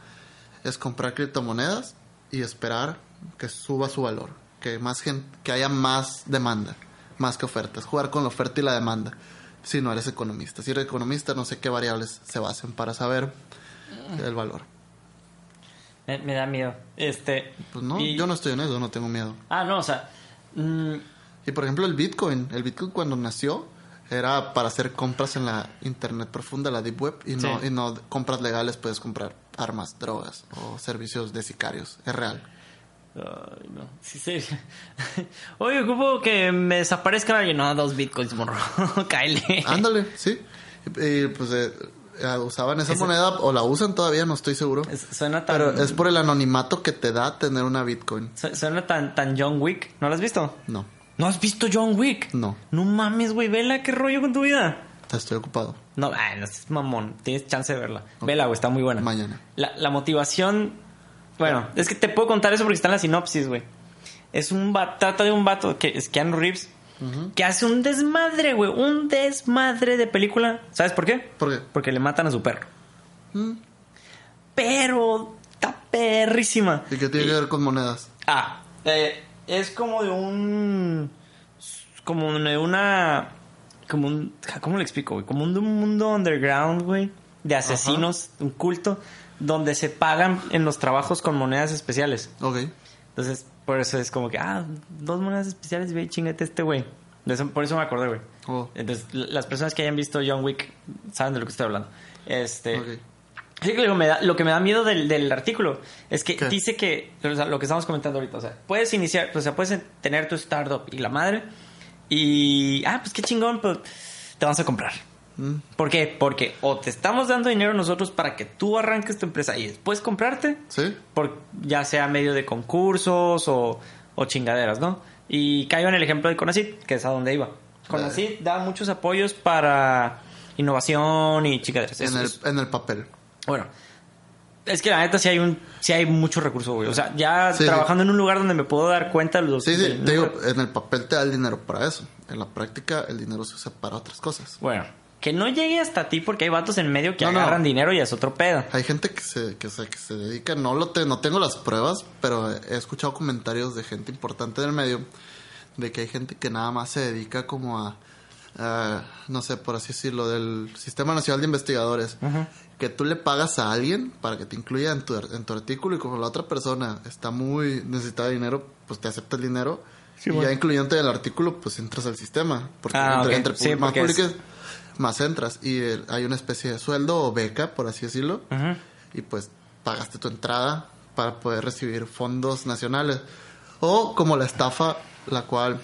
es comprar criptomonedas y esperar que suba su valor. Que, más gente, que haya más demanda, más que ofertas. Jugar con la oferta y la demanda. Si no eres economista. Si eres economista, no sé qué variables se basen para saber el valor. me, me da miedo. Este. Pues no, y- yo no estoy en eso, no tengo miedo. Ah, no, o sea. mm, Y por ejemplo el Bitcoin, el Bitcoin cuando nació era para hacer compras en la internet profunda, la deep web, y no, Sí. y no compras legales, puedes comprar armas, drogas o servicios de sicarios. Es real. Ay, no. Sí, sí. *laughs* Oye, ocupo que me desaparezcan alguien. No, dos bitcoins, morro. *laughs* Cáele. Ándale, sí. Y, y, pues eh, eh, usaban esa Esa- moneda o la usan todavía, no estoy seguro. Es- Suena tan. Pero es por el anonimato que te da tener una Bitcoin. su- Suena tan, tan John Wick. ¿No lo has visto? No, ¿No has visto John Wick? no, No mames, güey. Vela, qué rollo con tu vida. estoy ocupado. No, ay, no es mamón. Tienes chance de verla. Vela, güey, está muy buena. Mañana. La, la motivación. Bueno, es que te puedo contar eso porque está en la sinopsis, güey. Es un vato, trata de un vato que es Keanu Reeves que hace un desmadre, güey. Un desmadre de película. ¿Sabes por qué? ¿Por qué? Porque le matan a su perro. Mm. Pero está perrísima. ¿Y qué tiene que ver con monedas? Ah, eh, es como de un. Como de una. Como un. ¿Cómo le explico, güey? Como un, de un mundo underground, güey. De asesinos, un culto. Donde se pagan en los trabajos con monedas especiales. Ok. Entonces, por eso es como que, ah, dos monedas especiales, ve, chingate este güey. Por eso me acordé, güey. Oh. Entonces, las personas que hayan visto John Wick saben de lo que estoy hablando. Este. Ok. Sí, que Lo, que me da, lo que me da miedo del, del artículo es que ¿Qué? dice que, o sea, lo que estamos comentando ahorita, o sea, puedes iniciar, o sea, puedes tener tu startup y la madre, y, ah, pues qué chingón, pues te vamos a comprar. Mm. ¿Por qué? Porque o te estamos dando dinero nosotros para que tú arranques tu empresa y después comprarte, ¿Sí? por, ya sea medio de concursos o, o chingaderas, ¿no? Y caigo en el ejemplo de Conacit, que es a donde iba. Conacit da muchos apoyos para innovación y chingaderas. En el, en el papel. bueno, es que la neta sí hay un sí hay mucho recurso, güey. O sea, ya Sí, trabajando en un lugar donde me puedo dar cuenta los Sí, sí, te digo, en el papel te da el dinero para eso. En la práctica, el dinero se usa para otras cosas. Bueno, que no llegue hasta ti porque hay vatos en medio que No, no. agarran dinero y es otro pedo. Hay gente que se, que se, que se dedica, no lo te- no tengo las pruebas, pero he escuchado comentarios de gente importante del medio de que hay gente que nada más se dedica como a, a, no sé, por así decirlo, del Sistema Nacional de Investigadores, que tú le pagas a alguien para que te incluya en tu, en tu artículo y como la otra persona está muy necesitada de dinero, pues te acepta el dinero Sí, y bueno. ya incluyente en el artículo, pues entras al sistema. Porque Ah, entre, Sí, más porque es- publiques, más entras. Y eh, hay una especie de sueldo o beca, por así decirlo y pues pagaste tu entrada para poder recibir fondos nacionales. O como la estafa, la cual...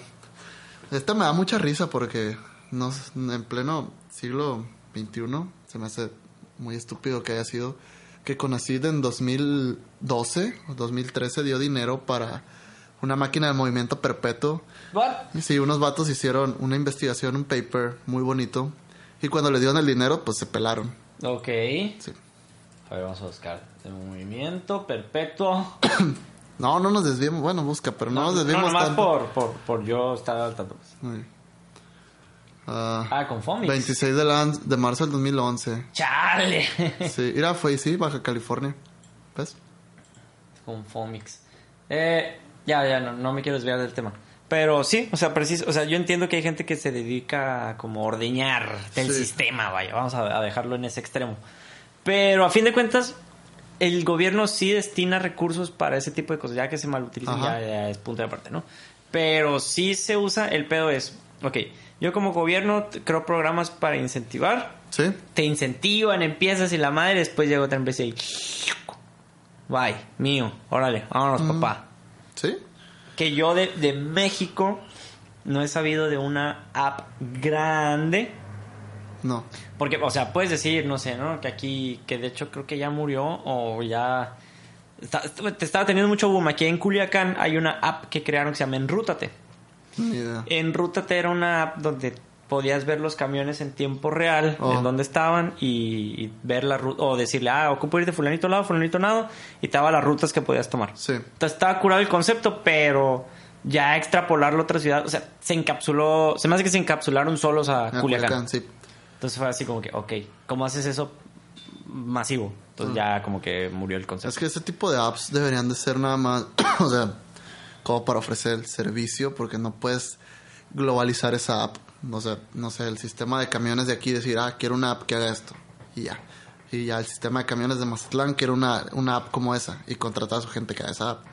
Esta me da mucha risa porque no, en pleno siglo XXI se me hace muy estúpido que haya sido que Conacid en 2012 o 2013 dio dinero para una máquina de movimiento perpetuo. Y sí, unos vatos hicieron una investigación, un paper muy bonito. Y cuando le dieron el dinero, pues se pelaron. Ok. Sí. A ver, vamos a buscar. El movimiento perpetuo. *coughs* No, no nos desviemos. Bueno, busca, pero no, nos desviemos nomás tanto. por, por, por yo estar al tanto. pues. Sí. Ah, Ah, con Fomix. 26 de, de marzo del 2011. ¡Chale! Sí, mira, fue sí, Baja California. ¿Ves? con Fomix. Eh, ya, ya, no, no me quiero desviar del tema. Pero sí, o sea, preciso, o sea, yo entiendo que hay gente que se dedica a como ordeñar del Sí. sistema, vaya, vamos a, a dejarlo en ese extremo. Pero a fin de cuentas, el gobierno sí destina recursos para ese tipo de cosas, ya que se malutilizan ya, ya es punto de aparte, ¿no? Pero sí se usa, el pedo es, ok, yo como gobierno creo programas para incentivar, Sí. te incentivan, empiezas y la madre, después llega otra empresa y... Bye, mío, órale, vámonos, papá. Sí. Que yo de, de México no he sabido de una app grande. No. Porque, o sea, puedes decir, no sé, ¿no? Que aquí, que de hecho creo que ya murió o ya... está- te estaba teniendo mucho boom. Aquí en Culiacán hay una app que crearon que se llama Enrútate. Enrútate era una app donde podías ver los camiones en tiempo real, Oh. en dónde estaban y, y ver la ruta, o decirle, ah, ocupo ir de fulanito lado, fulanito lado, y te daba las rutas que podías tomar. Sí. Entonces estaba curado el concepto, pero ya extrapolarlo a otra ciudad, o sea, se encapsuló, se me hace que se encapsularon solos a Ah, Culiacán. sí. Entonces fue así como que, ok, ¿cómo haces eso masivo? Entonces ya como que murió el concepto. Es que ese tipo de apps deberían de ser nada más, *coughs* o sea, como para ofrecer el servicio, porque no puedes globalizar esa app. O sea, no sé, el sistema de camiones de aquí decir, ah, quiero una app que haga esto. Y ya. Y ya el sistema de camiones de Mazatlán quiere una, una app como esa y contratar a su gente que haga esa app.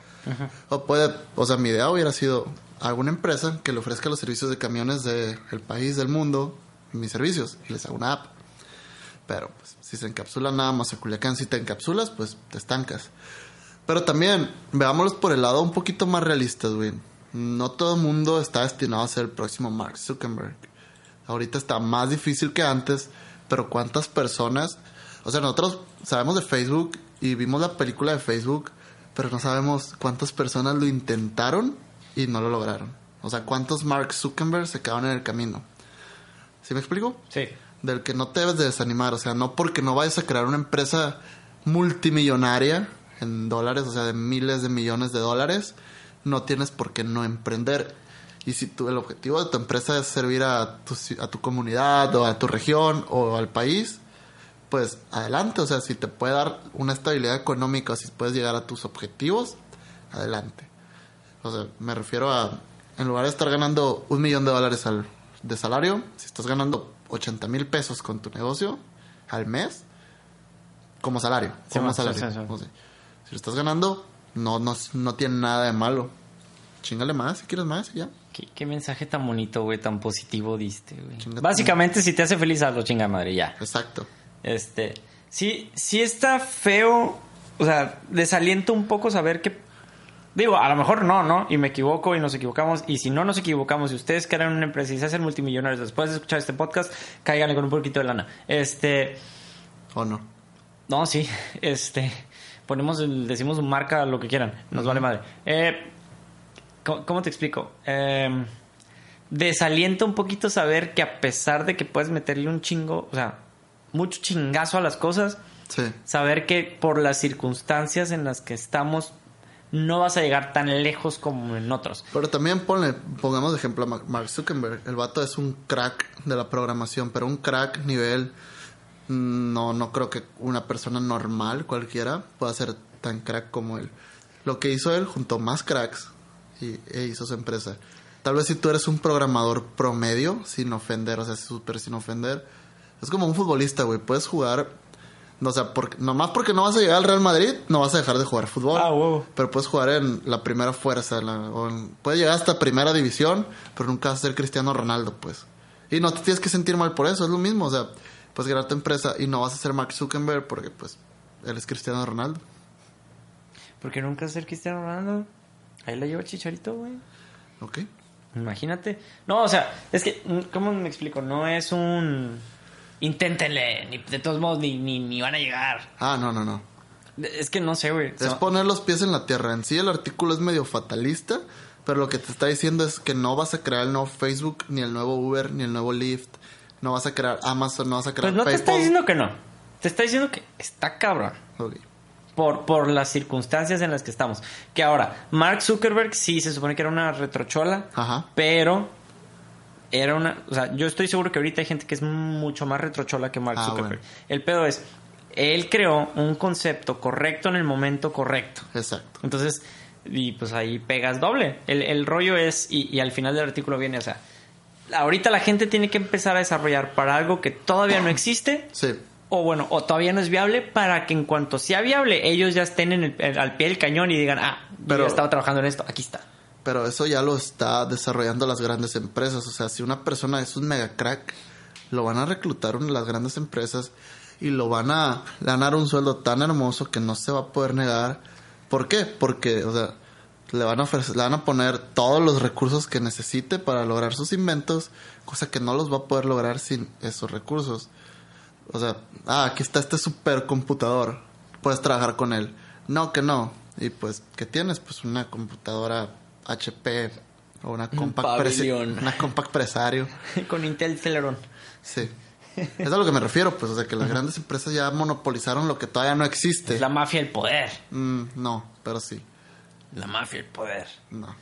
O puede, o sea, mi idea hubiera sido alguna empresa que le ofrezca los servicios de camiones del país, del mundo, mis servicios, y les haga una app. Pero pues si se encapsula nada más a Culiacán, si te encapsulas, pues te estancas. Pero también, veámoslos por el lado un poquito más realistas, güey. No todo el mundo está destinado a ser el próximo Mark Zuckerberg. Ahorita está más difícil que antes, pero ¿cuántas personas? O sea, nosotros sabemos de Facebook y vimos la película de Facebook, pero no sabemos cuántas personas lo intentaron y no lo lograron. O sea, cuántos Mark Zuckerberg se quedaron en el camino. ¿Sí me explico? Sí. del que no te debes de desanimar. O sea, no porque no vayas a crear una empresa multimillonaria en dólares, o sea, de miles de millones de dólares, no tienes por qué no emprender. Y si tú, el objetivo de tu empresa es servir a tu, a tu comunidad o a tu región o al país, pues adelante. O sea, si te puede dar una estabilidad económica, si puedes llegar a tus objetivos, adelante. O sea, me refiero a, en lugar de estar ganando un millón de dólares al, de salario, si estás ganando 80 mil pesos con tu negocio al mes, como salario, como sí, salario. sí, sí. O sea, si lo estás ganando, no, no, no tiene nada de malo. Chingale más, si quieres más, ya. Qué, qué mensaje tan bonito, güey, tan positivo diste, güey. Básicamente, si te hace feliz, hazlo, chinga madre, ya. Exacto. Este, sí, sí está feo, o sea, desaliento un poco saber que, digo, a lo mejor no, ¿no? Y me equivoco y nos equivocamos, y si no nos equivocamos, y ustedes crean una empresa y se hacen multimillonarios después de escuchar este podcast, cáiganle con un poquito de lana. Este, ¿O no? no, sí, *laughs* este, ponemos, el- decimos marca, lo que quieran, nos vale madre. Eh, ¿cómo, cómo te explico? Eh, desalienta un poquito saber que a pesar de que puedes meterle un chingo, o sea, mucho chingazo a las cosas, Sí. saber que por las circunstancias en las que estamos no vas a llegar tan lejos como en otros. Pero también ponle, pongamos de ejemplo a Ma- Mark Zuckerberg. El vato es un crack de la programación, pero un crack nivel... No, no creo que una persona normal, cualquiera, pueda ser tan crack como él. Lo que hizo él, juntó más cracks y, e hizo su empresa. Tal vez si tú eres un programador promedio, sin ofender, o sea, súper sin ofender, es como un futbolista, güey. Puedes jugar, o sea, porque, nomás porque no vas a llegar al Real Madrid, no vas a dejar de jugar fútbol. Ah, huevo. Pero puedes jugar en la primera fuerza, en la- o en- puedes llegar hasta primera división, pero nunca vas a ser Cristiano Ronaldo, pues. Y no te tienes que sentir mal por eso, es lo mismo, o sea, puedes crear tu empresa y no vas a ser Mark Zuckerberg porque, pues, él es Cristiano Ronaldo. Porque nunca ser Cristiano Ronaldo. Ahí la lleva chicharito, güey. ¿Ok? Imagínate. No, o sea, es que, ¿cómo me explico? No es un... Inténtenle, ni, de todos modos, ni, ni, ni van a llegar. Ah, no, no, no. Es que no sé, güey. Es So- poner los pies en la tierra. En sí el artículo es medio fatalista, pero lo que te está diciendo es que no vas a crear el nuevo Facebook, ni el nuevo Uber, ni el nuevo Lyft. No vas a crear Amazon, no vas a crear Pues no te está diciendo que no. Te está diciendo que está cabrón. Ok. Por, por las circunstancias en las que estamos. Que ahora, Mark Zuckerberg sí se supone que era una retrochola. Ajá. Pero era una. O sea, yo estoy seguro que ahorita hay gente que es mucho más retrochola que Mark Ah, Zuckerberg. bueno. El pedo es. Él creó un concepto correcto en el momento correcto. Exacto. Entonces, y pues ahí pegas doble. El, el rollo es, y, y al final del artículo viene, o sea, ahorita la gente tiene que empezar a desarrollar para algo que todavía no existe, Sí. o bueno, o todavía no es viable, para que en cuanto sea viable, ellos ya estén en el- en- al pie del cañón y digan, ah, yo Pero- ya estaba trabajando en esto, aquí está. Pero eso ya lo está desarrollando las grandes empresas. O sea, si una persona es un mega crack, lo van a reclutar en las grandes empresas y lo van a ganar un sueldo tan hermoso que no se va a poder negar. ¿Por qué? Porque, o sea, le van a ofrecer, le van a poner todos los recursos que necesite para lograr sus inventos, cosa que no los va a poder lograr sin esos recursos. O sea, ah, aquí está este supercomputador. Puedes trabajar con él. No, que no. Y pues, ¿qué tienes? Pues una computadora HP o una compact, Presi- una compact Presario. *laughs* Con Intel Celeron. Sí. *laughs* Es a lo que me refiero, pues, o sea, que las grandes empresas ya monopolizaron lo que todavía no existe. Es la mafia del poder. Mm, no, pero sí. La mafia del poder. No.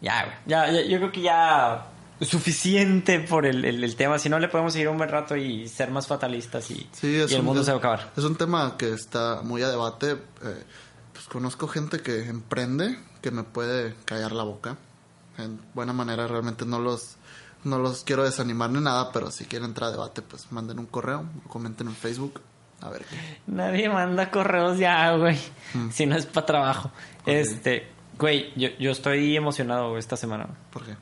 Ya, güey. Ya, ya, yo creo que ya suficiente por el, el- el tema. Si no, le podemos seguir un buen rato y ser más fatalistas y, Sí, y el un, mundo se va a acabar. Es un tema que está muy a debate. eh, pues conozco gente que emprende que me puede callar la boca. En buena manera, realmente no los, no los quiero desanimar ni nada, pero si quieren entrar a debate, pues manden un correo, comenten en Facebook. A ver qué. Nadie manda correos ya, güey. Mm. Si no es para trabajo. Este, güey, yo, yo estoy emocionado esta semana. ¿Por qué?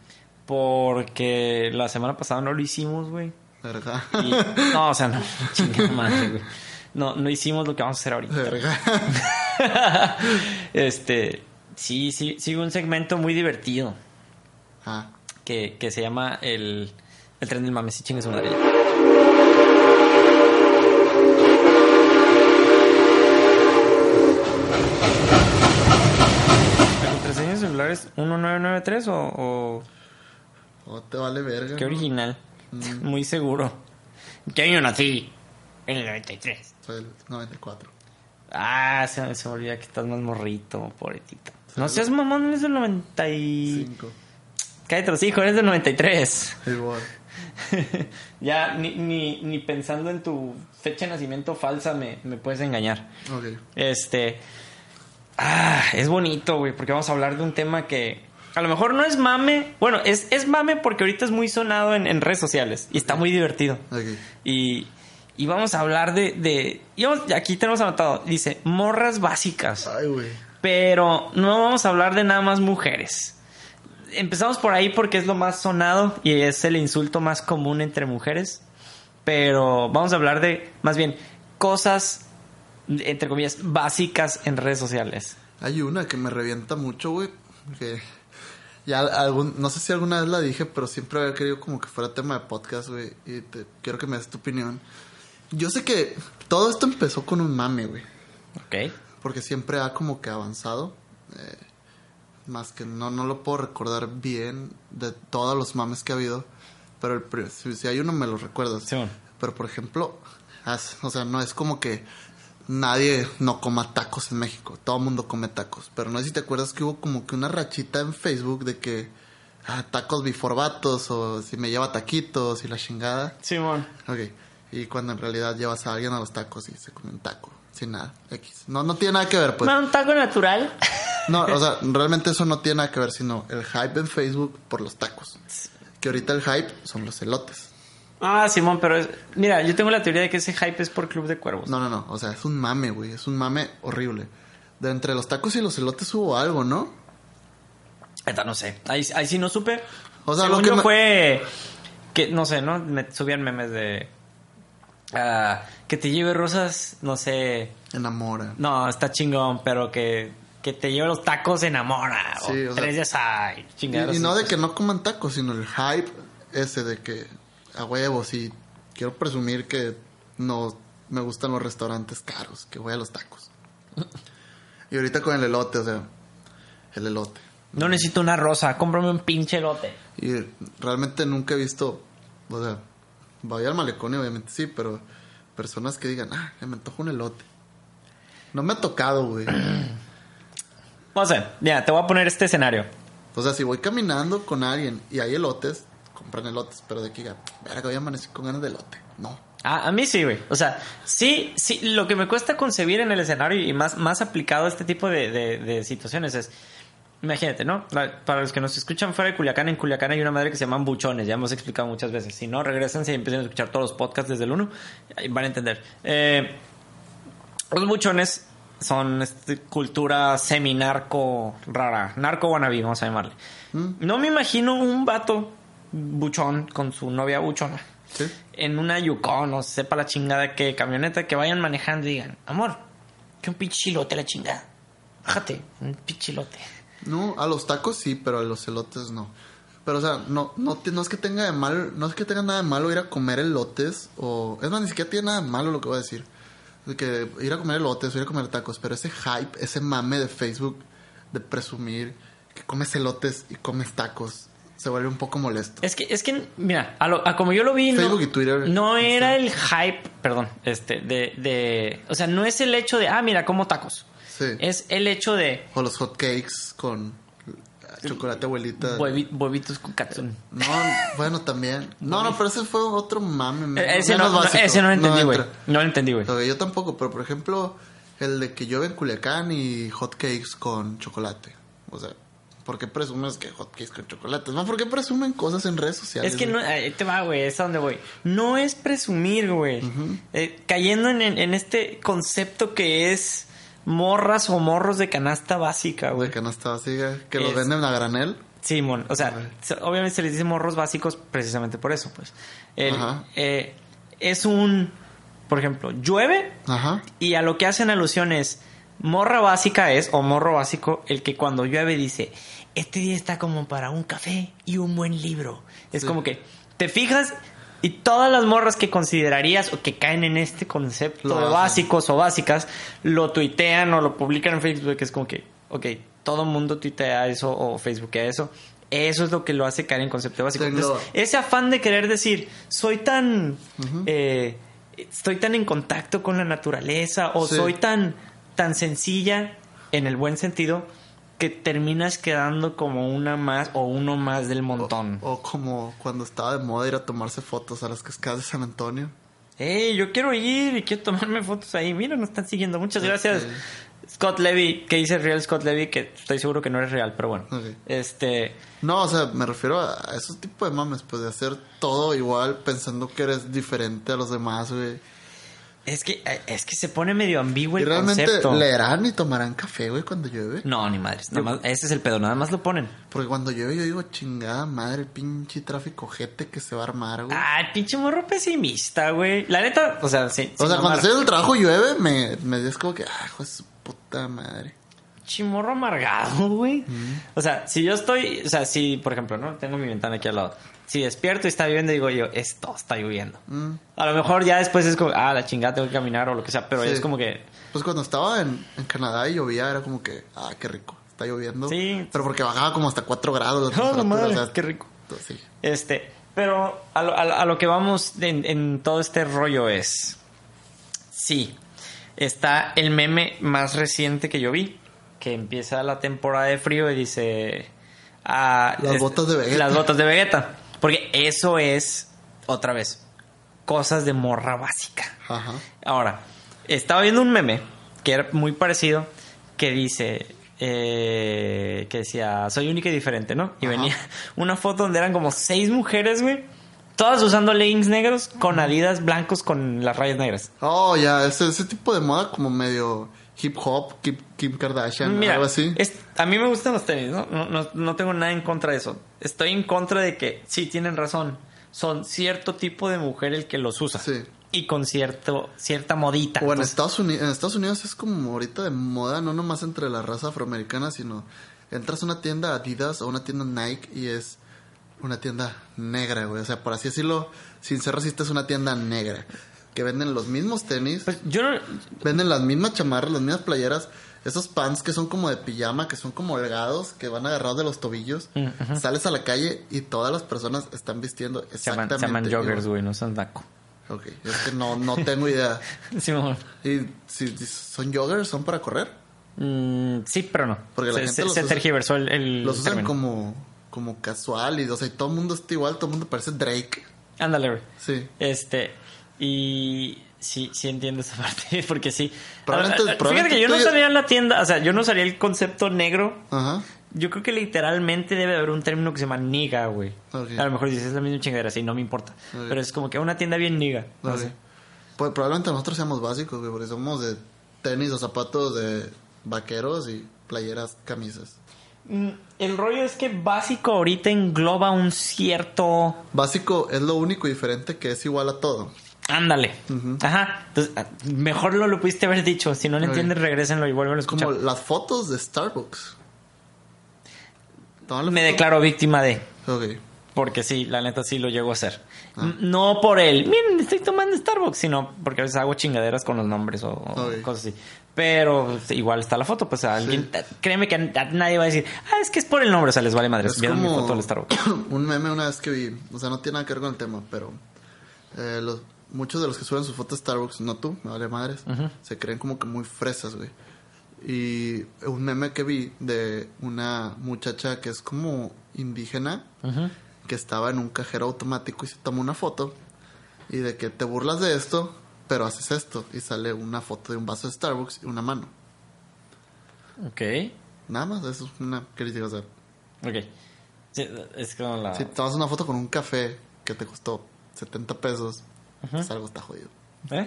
Porque la semana pasada no lo hicimos, güey. Verga. Y- no, o sea, no, *laughs* chingada madre, güey. No, no hicimos lo que vamos a hacer ahorita. Verga. *laughs* este, sí, sí, sigue un segmento muy divertido Ah, que, que se llama el, el tren del mame. Sí, chingue su madre. ¿La contraseña de celular es 1993 o, o o te vale verga. qué ¿no? original? *laughs* Muy seguro. ¿Qué año nací? En el 93. Soy el 94. Ah, se, se me olvida que estás más morrito, pobrecito. No seas mamón, eres del 90 y... 5. Cállate los hijos, eres del 93. Igual. *laughs* ya, ni, ni, ni pensando en tu fecha de nacimiento falsa me, me puedes engañar. Ok. Este... Ah, es bonito, güey, porque vamos a hablar de un tema que... A lo mejor no es mame. Bueno, es, es mame porque ahorita es muy sonado en, en redes sociales. Y está muy divertido. Y, y vamos a hablar de... de y vamos- aquí tenemos anotado. Dice, morras básicas. Ay, güey. Pero no vamos a hablar de nada más mujeres. empezamos por ahí porque es lo más sonado y es el insulto más común entre mujeres. Pero vamos a hablar de, más bien, cosas, entre comillas, básicas en redes sociales. Hay una que me revienta mucho, güey. Que ya algún, no sé si alguna vez la dije, pero siempre había querido como que fuera tema de podcast, güey. Y te, quiero que me des tu opinión. Yo sé que todo esto empezó con un mame, güey. Ok. Porque siempre ha como que avanzado. Eh, más que no, no lo puedo recordar bien de todos los mames que ha habido. Pero el, si, si hay uno me lo recuerdas. Simón. Pero por ejemplo, o sea, no es como que nadie no coma tacos en México. Todo el mundo come tacos. Pero no sé si te acuerdas que hubo como que una rachita en Facebook de que ah, tacos before vatos o si me lleva taquitos y la chingada. Simón. Ok. Y cuando en realidad llevas a alguien a los tacos y se come un taco. Sin nada. X. No, no tiene nada que ver, pues. un taco natural. *laughs* No, o sea, realmente eso no tiene nada que ver, sino el hype en Facebook por los tacos. Que ahorita el hype son los elotes. Ah, Simón, pero es- mira, yo tengo la teoría de que ese hype es por Club de Cuervos. No, no, no. O sea, es un mame, güey. Es un mame horrible. De entre los tacos y los elotes hubo algo, ¿no? Neta, no sé. Ahí, ahí sí no supe. O sea, Según lo que yo me- fue que, no sé, ¿no? Me subían memes de... ah, que te lleve rosas, no sé... Enamora. No, está chingón, pero que, que te lleve los tacos enamora. Sí, o o sea- tres días ay, Y, chingaderas y no de que no coman tacos, sino el hype ese de que a huevos y quiero presumir que no me gustan los restaurantes caros, que voy a los tacos. Y ahorita con el elote, o sea, el elote. No necesito una rosa, cómprame un pinche lote. Y realmente nunca he visto, o sea, voy al malecón y obviamente sí, pero personas que digan, ah, me antojo un elote. No me ha tocado, güey. No sé, mira, te voy a poner este escenario. O sea, si voy caminando con alguien y hay elotes, compran elotes, pero de que diga, verga, voy a amanecer con ganas de elote. No. A, a mí sí, güey. O sea, sí, sí, lo que me cuesta concebir en el escenario y más, más aplicado a este tipo de, de- de situaciones es, imagínate, ¿no? La- Para los que nos escuchan fuera de Culiacán, en Culiacán hay una madre que se llaman buchones, ya hemos explicado muchas veces. Si no, regresense y empiecen a escuchar todos los podcasts desde el uno, ahí van a entender. Eh, los buchones son este, cultura semi-narco rara, narco wannabe, vamos a llamarle. No me imagino un vato buchón con su novia buchona ¿Sí? en una Yukon o sepa la chingada que camioneta que vayan manejando y digan, amor, que un pinche chilote a la chingada. Bájate, un pinche chilote. No, a los tacos sí, pero a los elotes no. Pero, o sea, no, no, no es que tenga de mal, no es que tenga nada de malo ir a comer elotes, o... Es más, ni siquiera tiene nada de malo lo que voy a decir. De que ir a comer elotes o ir a comer tacos, pero ese hype, ese mame de Facebook de presumir que comes elotes y comes tacos, se vuelve un poco molesto. Es que, es que, mira, a, lo- a como yo lo vi, no, Facebook y Twitter. no era el hype, perdón, este, de, de, o sea, no es el hecho de, ah, mira, como tacos. Sí. Es el hecho de O los hot cakes con chocolate abuelita. huevi- huevitos con katsun. No, bueno, también. No, no, pero ese fue otro mame. Eh, Ese no, menos no, básico. ese no lo entendí, güey. No lo entendí, güey. Yo tampoco, pero por ejemplo, el de que llueve en Culiacán y hot cakes con chocolate. O sea, ¿por qué presumes que hot cakes con chocolate? No, ¿por qué presumen cosas en redes sociales? Es que no, ahí te va, güey, es a donde voy. No es presumir, güey. Eh, cayendo en, este concepto que es morras o morros de canasta básica, güey. De canasta vacía, que los Es- venden a granel. Simón, o sea, se- obviamente se les dice morros básicos precisamente por eso, pues. El- eh, es un, por ejemplo, llueve Ajá. y a lo que hacen alusión es, morra básica es, o morro básico, el que cuando llueve dice, este día está como para un café y un buen libro. Es Sí. como que te fijas y todas las morras que considerarías o que caen en este concepto Lo de básicos o básicas, lo tuitean o lo publican en Facebook, que es como que, ok, todo el mundo tuitea eso o Facebookea eso. Eso es lo que lo hace caer en concepto básico. Entonces, ese afán de querer decir, soy tan... eh, estoy tan en contacto con la naturaleza o Sí. soy tan, tan sencilla en el buen sentido que terminas quedando como una más o uno más del montón. O como cuando estaba de moda ir a tomarse fotos a las cascadas de San Antonio. Hey, yo quiero ir y quiero tomarme fotos ahí. Mira, nos están siguiendo. Muchas gracias. Scott Levy, que dice real Scott Levy, que estoy seguro que no eres real, pero bueno. Este, No, o sea, me refiero a esos tipos de mames, pues de hacer todo igual pensando que eres diferente a los demás, güey. Es que, eh, es que se pone medio ambiguo el realmente concepto. leerán y tomarán café, güey, cuando llueve. No, ni madres. Nada más- ese es el pedo, nada más lo ponen. Porque cuando llueve yo digo, chingada madre, el pinche tráfico jete que se va a armar, güey. Ay, pinche morro pesimista, güey. La neta, o sea, sí. o sea, cuando estoy en el trabajo llueve, me, me es como que, ah, hijo de su puta madre. Chimorro amargado, güey. O sea, si yo estoy, o sea, si, por ejemplo, ¿no? Tengo mi ventana aquí al lado. Si despierto y está lloviendo, digo yo, esto está lloviendo. Mm. A lo mejor ya después es como, ah, la chingada, tengo que caminar o lo que sea, pero Sí. es como que, Pues cuando estaba en, en Canadá y llovía, era como que, ah, qué rico, está lloviendo. Sí. Pero porque bajaba como hasta 4 grados la temperatura, madre, o sea, qué rico. pues, sí. Este, pero lo- a lo que vamos en, en todo este rollo es, sí, está el meme más reciente que yo vi, que empieza la temporada de frío y dice... ah, Las es- botas de Vegeta. Las botas de Vegeta. Porque eso es, otra vez, cosas de morra básica. Ajá. Ahora, estaba viendo un meme que era muy parecido que dice eh, que decía soy única y diferente, ¿no? Y Ajá. venía *laughs* una foto donde eran como seis mujeres, güey, todas usando leggings negros con adidas blancos con las rayas negras. Oh, ya, ese, ese tipo de moda como medio hip hop, Kim, Kardashian, Mira, algo así. es- a mí me gustan los tenis, ¿no? No, no- no tengo nada en contra de eso. Estoy en contra de que, sí, tienen razón, son cierto tipo de mujer el que los usa. Sí. Y con cierto, cierta modita. O en Entonces, Estados, Unidos, en Estados Unidos es como ahorita de moda, no nomás entre la raza afroamericana, sino entras a una tienda Adidas o una tienda Nike y es una tienda negra, güey. O sea, por así decirlo, sin ser racista, es una tienda negra. Que venden los mismos tenis, pues yo no, venden las mismas chamarras, las mismas playeras, esos pants que son como de pijama, que son como holgados, que van agarrados de los tobillos. Mm, Sales a la calle y todas las personas están vistiendo exactamente se llaman joggers, güey, no son naco. Ok, es que no, no tengo idea. *laughs* Sí, mamá. ¿Y si si son joggers? ¿Son para correr? Mm, sí, pero no. Porque la gente se- los se usa- tergiversó el, el Los usan término. como, como casual y, o sea, y todo el mundo está igual, todo el mundo parece Drake. Ándale, güey. Sí. Este, y sí, sí entiendo esa *laughs* parte, porque sí. Probablemente- Fíjate probablemente que yo no usaría en la tienda, o sea, yo no usaría el concepto negro. Ajá. Yo creo que literalmente debe haber un término que se llama niga, güey. A lo mejor dices, es la misma chingadera, sí, no me importa. Pero es como que una tienda bien niga. No sé. Pues probablemente nosotros seamos básicos, güey, porque somos de tenis o zapatos de vaqueros y playeras, camisas. Mm, El rollo es que básico ahorita engloba un cierto... Básico es lo único diferente que es igual a todo. Ándale. Ajá. Entonces, ah, mejor lo, lo pudiste haber dicho. Si no lo entiendes, regrésenlo y vuelven a escuchar. Como las fotos de Starbucks. Me declaro víctima de... Ok. Porque sí, la neta sí lo llego a hacer. Ah. No por el, miren, estoy tomando Starbucks, sino porque a veces hago chingaderas con los nombres o, cosas así. Pero pues, igual está la foto, pues alguien, créeme que a, nadie va a decir, ah, es que es por el nombre, o sea, les vale madre. Es Vieron mi como foto del Starbucks. *clears throat* un meme una vez que vi, o sea, no tiene nada que ver con el tema, pero eh, los, muchos de los que suben sus fotos de Starbucks, no tú, me vale madres, se creen como que muy fresas, güey. Y un meme que vi de una muchacha que es como indígena, Ujú. que estaba en un cajero automático y se tomó una foto, y de que te burlas de esto, pero haces esto, y sale una foto de un vaso de Starbucks y una mano. Ok, Nada más, eso es una crítica, o sea, ok. Sí, es como la... Si tomas una foto con un café que te costó 70 pesos, pues algo está jodido. ¿Eh?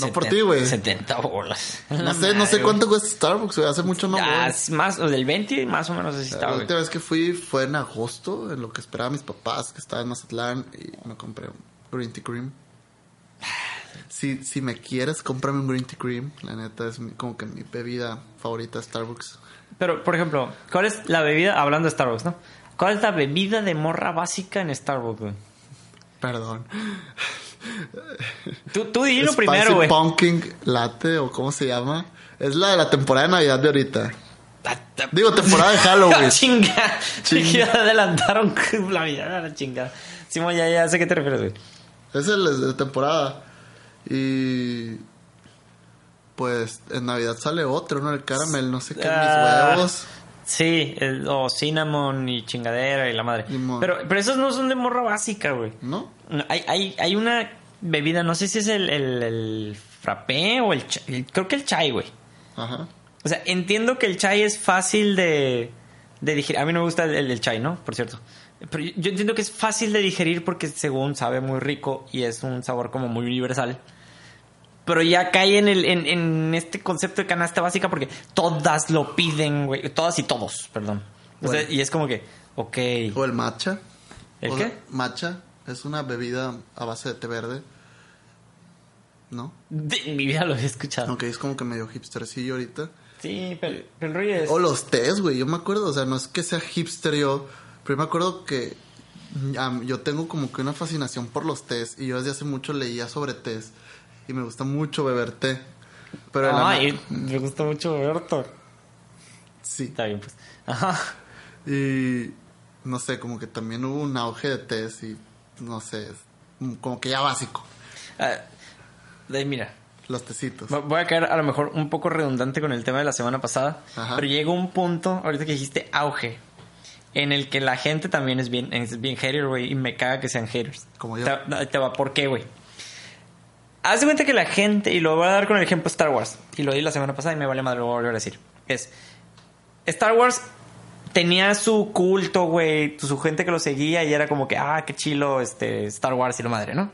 No por ti, güey. 70 bolas. No sé, no sé cuánto cuesta Starbucks, güey. Hace mucho no Ah, es más, o del 20 más o menos así La estaba, güey. última vez que fui fue en agosto, en lo que esperaba mis papás, que estaba en Mazatlán, y me compré un Green Tea Cream. Si, si me quieres, cómprame un Green Tea Cream. La neta es mi- como que mi bebida favorita Starbucks. Pero, por ejemplo, ¿cuál es la bebida, hablando de Starbucks, ¿no? ¿Cuál es la bebida de morra básica en Starbucks, güey? Perdón. Tú, tú dilo Spicy primero, güey. Pumpkin Latte, o cómo se llama. Es la de la temporada de Navidad de ahorita. Digo, temporada de Halloween. *laughs* *laughs* chinga. Chinga. Adelantaron *laughs* la vida, la chingada. Simón, ya, ya sé a qué te refieres, güey. Es el de temporada. Y. Pues en Navidad sale otro, ¿no? El caramel, no sé qué, Ah, mis huevos. Sí, el- o cinnamon y chingadera y la madre. Limón. Pero, pero esos no son de morra básica, güey. ¿No? Hay, hay, hay una bebida, no sé si es el, el, el frappé o el, cha- el- Creo que el chai, güey. Ajá. O sea, entiendo que el chai es fácil de, de digerir. A mí no me gusta el, el chai, ¿no? Por cierto. Pero yo, yo entiendo que es fácil de digerir porque según sabe muy rico y es un sabor como muy universal. Pero ya cae en, el, en, en este concepto de canasta básica porque todas lo piden, güey. Todas y todos, perdón. O sea, Bueno. y es como que, ok. O el matcha. ¿El O qué? matcha es una bebida a base de té verde. ¿No? De- en mi vida lo he escuchado. Aunque es como que medio hipstercillo ahorita. Sí, pero, pero el rollo es... O los tés, güey. Yo me acuerdo, o sea, no es que sea hipster yo, pero me acuerdo que mm, yo tengo como que una fascinación por los tés y yo desde hace mucho leía sobre tés y me gusta mucho beber té. Pero Ay, ma- me gusta mucho Roberto. sí. Está bien, pues. Ajá. Y no sé, como que también hubo un auge de tés y no sé, como que ya básico, Ah, de- mira, los tecitos. vo- voy a caer a lo mejor un poco redundante con el tema de la semana pasada, Ajá. pero llega un punto, ahorita que dijiste auge, en el que la gente también es bien, es bien hater, güey, y me caga que sean haters. Como yo. Te, te va, ¿por qué, güey? Haz de cuenta que la gente, y lo voy a dar con el ejemplo Star Wars, y lo di la semana pasada y me vale madre, lo voy a volver a decir. Es, Star Wars tenía su culto, güey, su gente que lo seguía y era como que, ah, qué chilo, este, Star Wars y la madre, ¿no?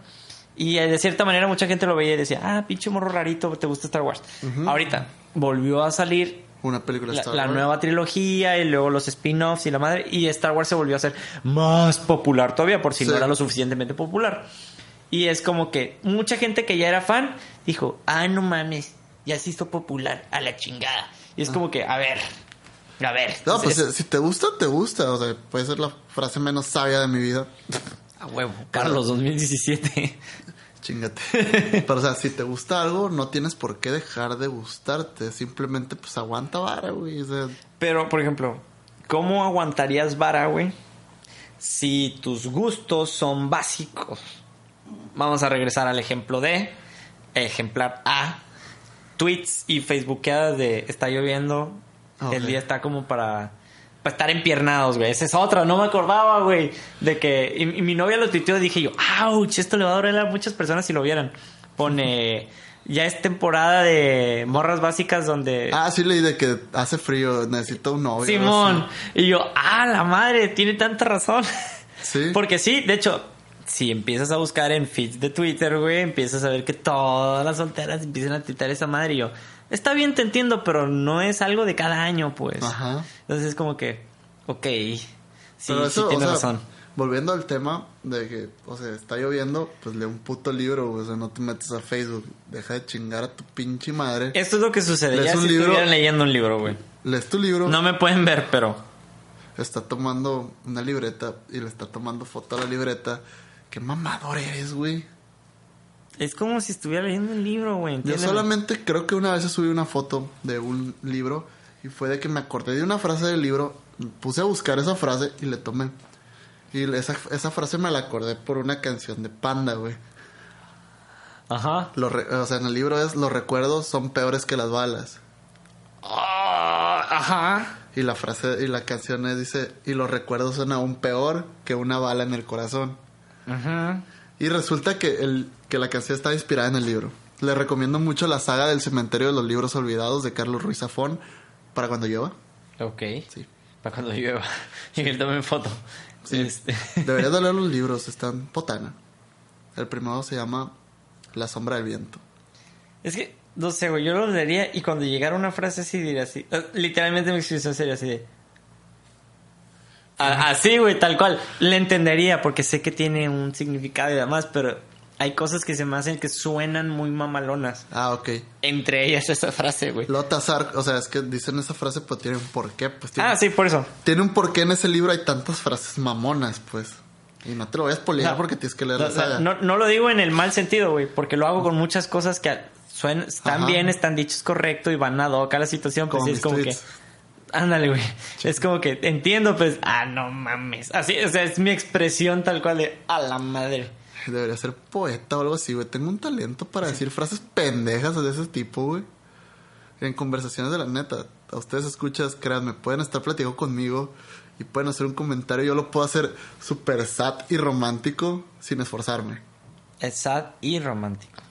Y eh, de cierta manera mucha gente lo veía y decía, ah, pinche morro rarito, te gusta Star Wars. Ahorita volvió a salir Una película la, Star la Wars. nueva trilogía y luego los spin-offs y la madre y Star Wars se volvió a ser más popular todavía por si no era lo suficientemente popular y es como que mucha gente que ya era fan dijo Ah, no mames. Ya se hizo popular. A la chingada. y es como que a ver a ver No, pues es- si te gusta, te gusta. O sea, puede ser la frase menos sabia de mi vida. a huevo Carlos 2017 Chingate. *laughs* Pero, o sea, si te gusta algo, no tienes por qué dejar de gustarte. Simplemente, pues, aguanta vara, güey. O sea, pero por ejemplo cómo aguantarías vara güey si tus gustos son básicos vamos a regresar al ejemplo de ejemplar A tweets y facebookeadas de está lloviendo el día está como para para estar empiernados, güey. Esa es otra, no me acordaba, güey. De que. Y, y mi novia lo tuiteó y dije yo, ¡ouch! Esto le va a doler a muchas personas si lo vieran. Pone. *laughs* Ya es temporada de morras básicas donde. Ah, sí leí de que hace frío, necesito un novio. Simón. Y yo, ¡ah, la madre! Tiene tanta razón. Sí. *laughs* Porque sí, de hecho, si empiezas a buscar en feeds de Twitter, güey, empiezas a ver que todas las solteras empiezan a tuitar esa madre. Y yo, está bien, te entiendo, pero no es algo de cada año, pues. Ajá. Entonces es como que, ok, sí, Pero sí eso, tienes o sea, razón. Volviendo al tema de que, o sea, está lloviendo, pues lee un puto libro, güey. O sea, no te metes a Facebook. Deja de chingar a tu pinche madre. Esto es lo que sucede. ¿Lees Ya un si libro? estuvieran leyendo un libro, güey. Lees tu libro. No me pueden ver, pero... Está tomando una libreta y le está tomando foto a la libreta. Qué mamador eres, güey. Es como si estuviera leyendo un libro, güey. Yo solamente creo que una vez subí una foto de un libro y fue de que me acordé de una frase del libro, puse a buscar esa frase y le tomé. Y esa, esa frase me la acordé por una canción de Panda, güey. Ajá. Re- o sea, en el libro es los recuerdos son peores que las balas. Ah, ajá. Y la frase y la canción es, dice, y los recuerdos son aún peor que una bala en el corazón. Ajá. Y resulta que, el, que la canción está inspirada en el libro. Le recomiendo mucho la saga del cementerio de los libros olvidados de Carlos Ruiz Zafón para cuando llueva. Ok. Sí. Para cuando llueva. *laughs* y él tome foto. Sí. Este... *laughs* Deberías de leer los libros, están potana. El primero se llama La sombra del viento. Es que, no sé, güey, yo lo leería y cuando llegara una frase así diría así. eh, Literalmente mi expresión sería así de... Así, güey, tal cual. Le entendería porque sé que tiene un significado y demás, pero hay cosas que se me hacen que suenan muy mamalonas. Ah, ok. Entre ellas esa frase, güey. Lotazar, o sea, es que dicen esa frase, pero tiene un porqué. Pues tiene, Ah, sí, por eso. tiene un porqué en ese libro, hay tantas frases mamonas, pues. Y no te lo voy a spoilear No. porque tienes que leer No, la saga. no, no lo digo en el mal sentido, güey, porque lo hago con muchas cosas que suenan, están Ajá. bien, están dichos correcto y van a la situación, pues Como sí, es como tweets. que... Ándale, güey. Es como que entiendo, pues, ah, no mames. Así, o sea, es mi expresión tal cual de, a la madre. Debería ser poeta o algo así, güey. Tengo un talento para decir frases pendejas de ese tipo, güey. En conversaciones de la neta. A ustedes escuchas, créanme, pueden estar platicando conmigo y pueden hacer un comentario. Yo lo puedo hacer súper sad y romántico sin esforzarme. Es sad y romántico.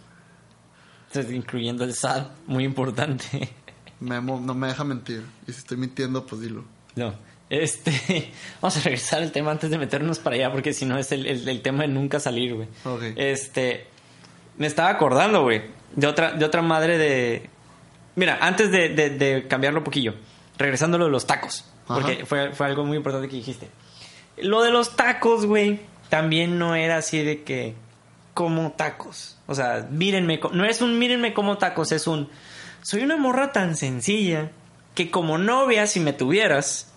Entonces, incluyendo el sad, muy importante. Memo no me deja mentir. Y si estoy mintiendo, pues dilo. No. Este, *laughs* vamos a regresar al tema antes de meternos para allá, porque si no es el, el- el tema de nunca salir, güey. Ok. Este, me estaba acordando, güey, de otra, de otra madre de... Mira, antes de, de- de cambiarlo un poquillo, regresando a lo de los tacos, porque fue, fue algo muy importante que dijiste. Lo de los tacos, güey, también no era así de que como tacos. O sea, mírenme, no es un mírenme como tacos, es un soy una morra tan sencilla que como novia, si me tuvieras,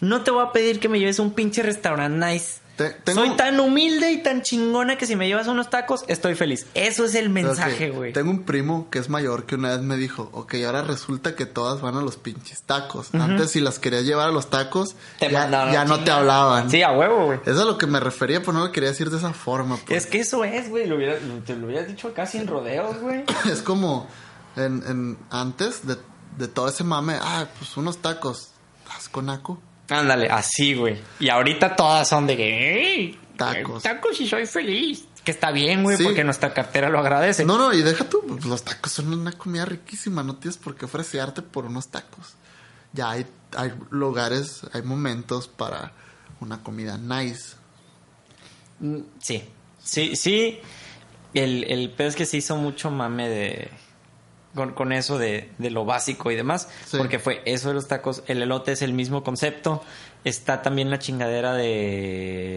no te voy a pedir que me lleves a un pinche restaurante nice. Te- tengo- Soy tan humilde y tan chingona que si me llevas unos tacos, estoy feliz. Eso es el mensaje, güey. Tengo un primo que es mayor que una vez me dijo, ok, ahora resulta que todas van a los pinches tacos. Antes si las querías llevar a los tacos, Te ya, no te hablaban. Sí, a huevo, güey. Eso es a lo que me refería, pero no lo quería decir de esa forma. pues. Es que eso es, güey. Lo hubiera, te lo hubieras dicho acá sin rodeos, güey. *coughs* Es como en, en- antes de, de todo ese mame, ah, pues unos tacos. ¿Estás con Naco? Ándale, así, güey. Y ahorita todas son de que... "Ey, Tacos. Tacos y soy feliz. Que está bien, güey, Sí. porque nuestra cartera lo agradece. No, no, y deja tú, pues, los tacos son una comida riquísima, no tienes por qué ofrecerte por unos tacos. Ya hay, hay lugares, hay momentos para una comida nice. Mm, Sí, sí, sí. El, el pedo es que se hizo mucho mame de... Con, con eso de, de lo básico y demás. Sí. Porque fue eso de los tacos. El elote es el mismo concepto. Está también la chingadera de...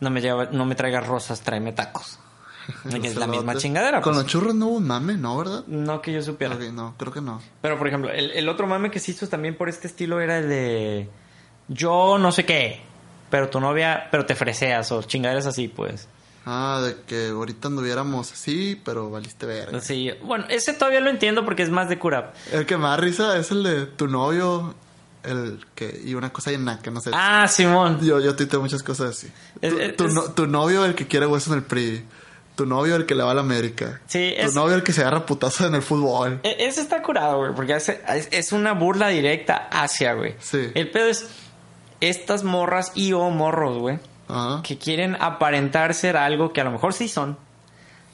No me, lleva, no me traigas rosas, tráeme tacos. *laughs* Es la misma chingadera. Con pues. los churros no hubo un mame, ¿no? ¿Verdad? No que yo supiera. Ok, no, creo que no. Pero, por ejemplo, el, el otro mame que se hizo también por este estilo era el de... Yo no sé qué, pero tu novia, pero te freseas o chingaderas así, pues. Ah, de que ahorita anduviéramos así, pero valiste ver. Sí, bueno, ese todavía lo entiendo porque es más de cura. El que me da risa es el de tu novio, el que... Y una cosa llena, que no sé. Ah, Simón. Yo, yo tuiteo muchas cosas así. Es- tu, es- tu no- tu novio, el que quiere hueso en el PRI. Tu novio, el que le va a la América. Sí, Tu es- novio, el que se agarra putazo en el fútbol. E- Ese está curado, güey, porque es- es una burla directa hacia, güey. Sí. El pedo es estas morras y o morros, güey, Ajá. que quieren aparentar ser algo que a lo mejor sí son,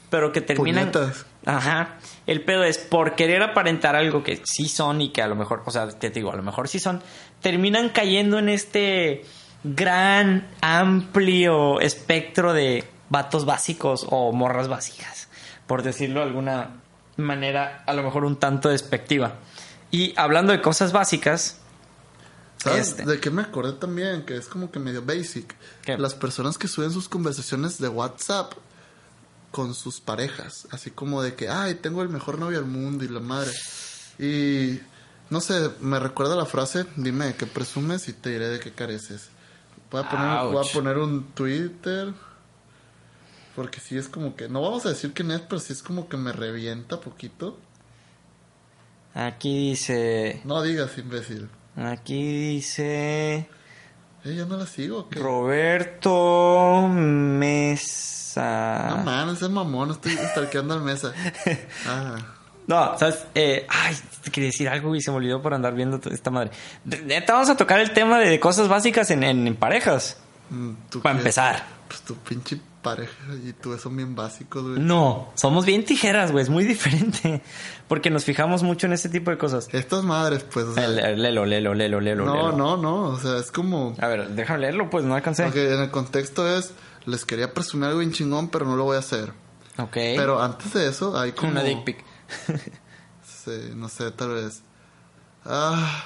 pero que terminan... Puñetas. Ajá. El pedo es por querer aparentar algo que sí son y que a lo mejor, o sea, te digo, a lo mejor sí son, terminan cayendo en este gran, amplio espectro de vatos básicos o morras básicas, por decirlo de alguna manera, a lo mejor un tanto despectiva. Y hablando de cosas básicas, ¿Sabes Este. de qué me acordé también? Que es como que medio basic. ¿Qué? Las personas que suben sus conversaciones de WhatsApp con sus parejas. Así como de que, ay, tengo el mejor novio del mundo y la madre. Y no sé, me recuerda la frase, dime de qué presumes y te diré de qué careces. Voy a poner, voy a poner un Twitter. Porque sí es como que, no vamos a decir quién es, pero sí es como que me revienta poquito. aquí dice, No digas, imbécil. Aquí dice Eh, ya no la sigo, ¿o qué? Roberto Mesa. No mames, ese mamón, estoy stalkeando al mesa. *laughs* Ah, No, ¿sabes? Eh, ay, te quería decir algo y se me olvidó por andar viendo esta madre. Neta, vamos a tocar el tema de cosas básicas en, en- en parejas. mm, ¿tú Para empezar. Pues tu pinche pareja y tú son bien básicos, güey. No, somos bien tijeras, güey. Es muy *laughs* diferente. Porque nos fijamos mucho en ese tipo de cosas. Estas madres, pues, o sea, El- el- Lelo, lelo, lelo, lelo. no, no, no, o sea, es como... A ver, déjame leerlo, pues no alcancé. Ok, en el contexto es, les quería presumir algo bien chingón, pero no lo voy a hacer. Ok. Pero antes de eso, hay como... Una dick pic. *laughs* Sí, no sé, tal vez. Ah,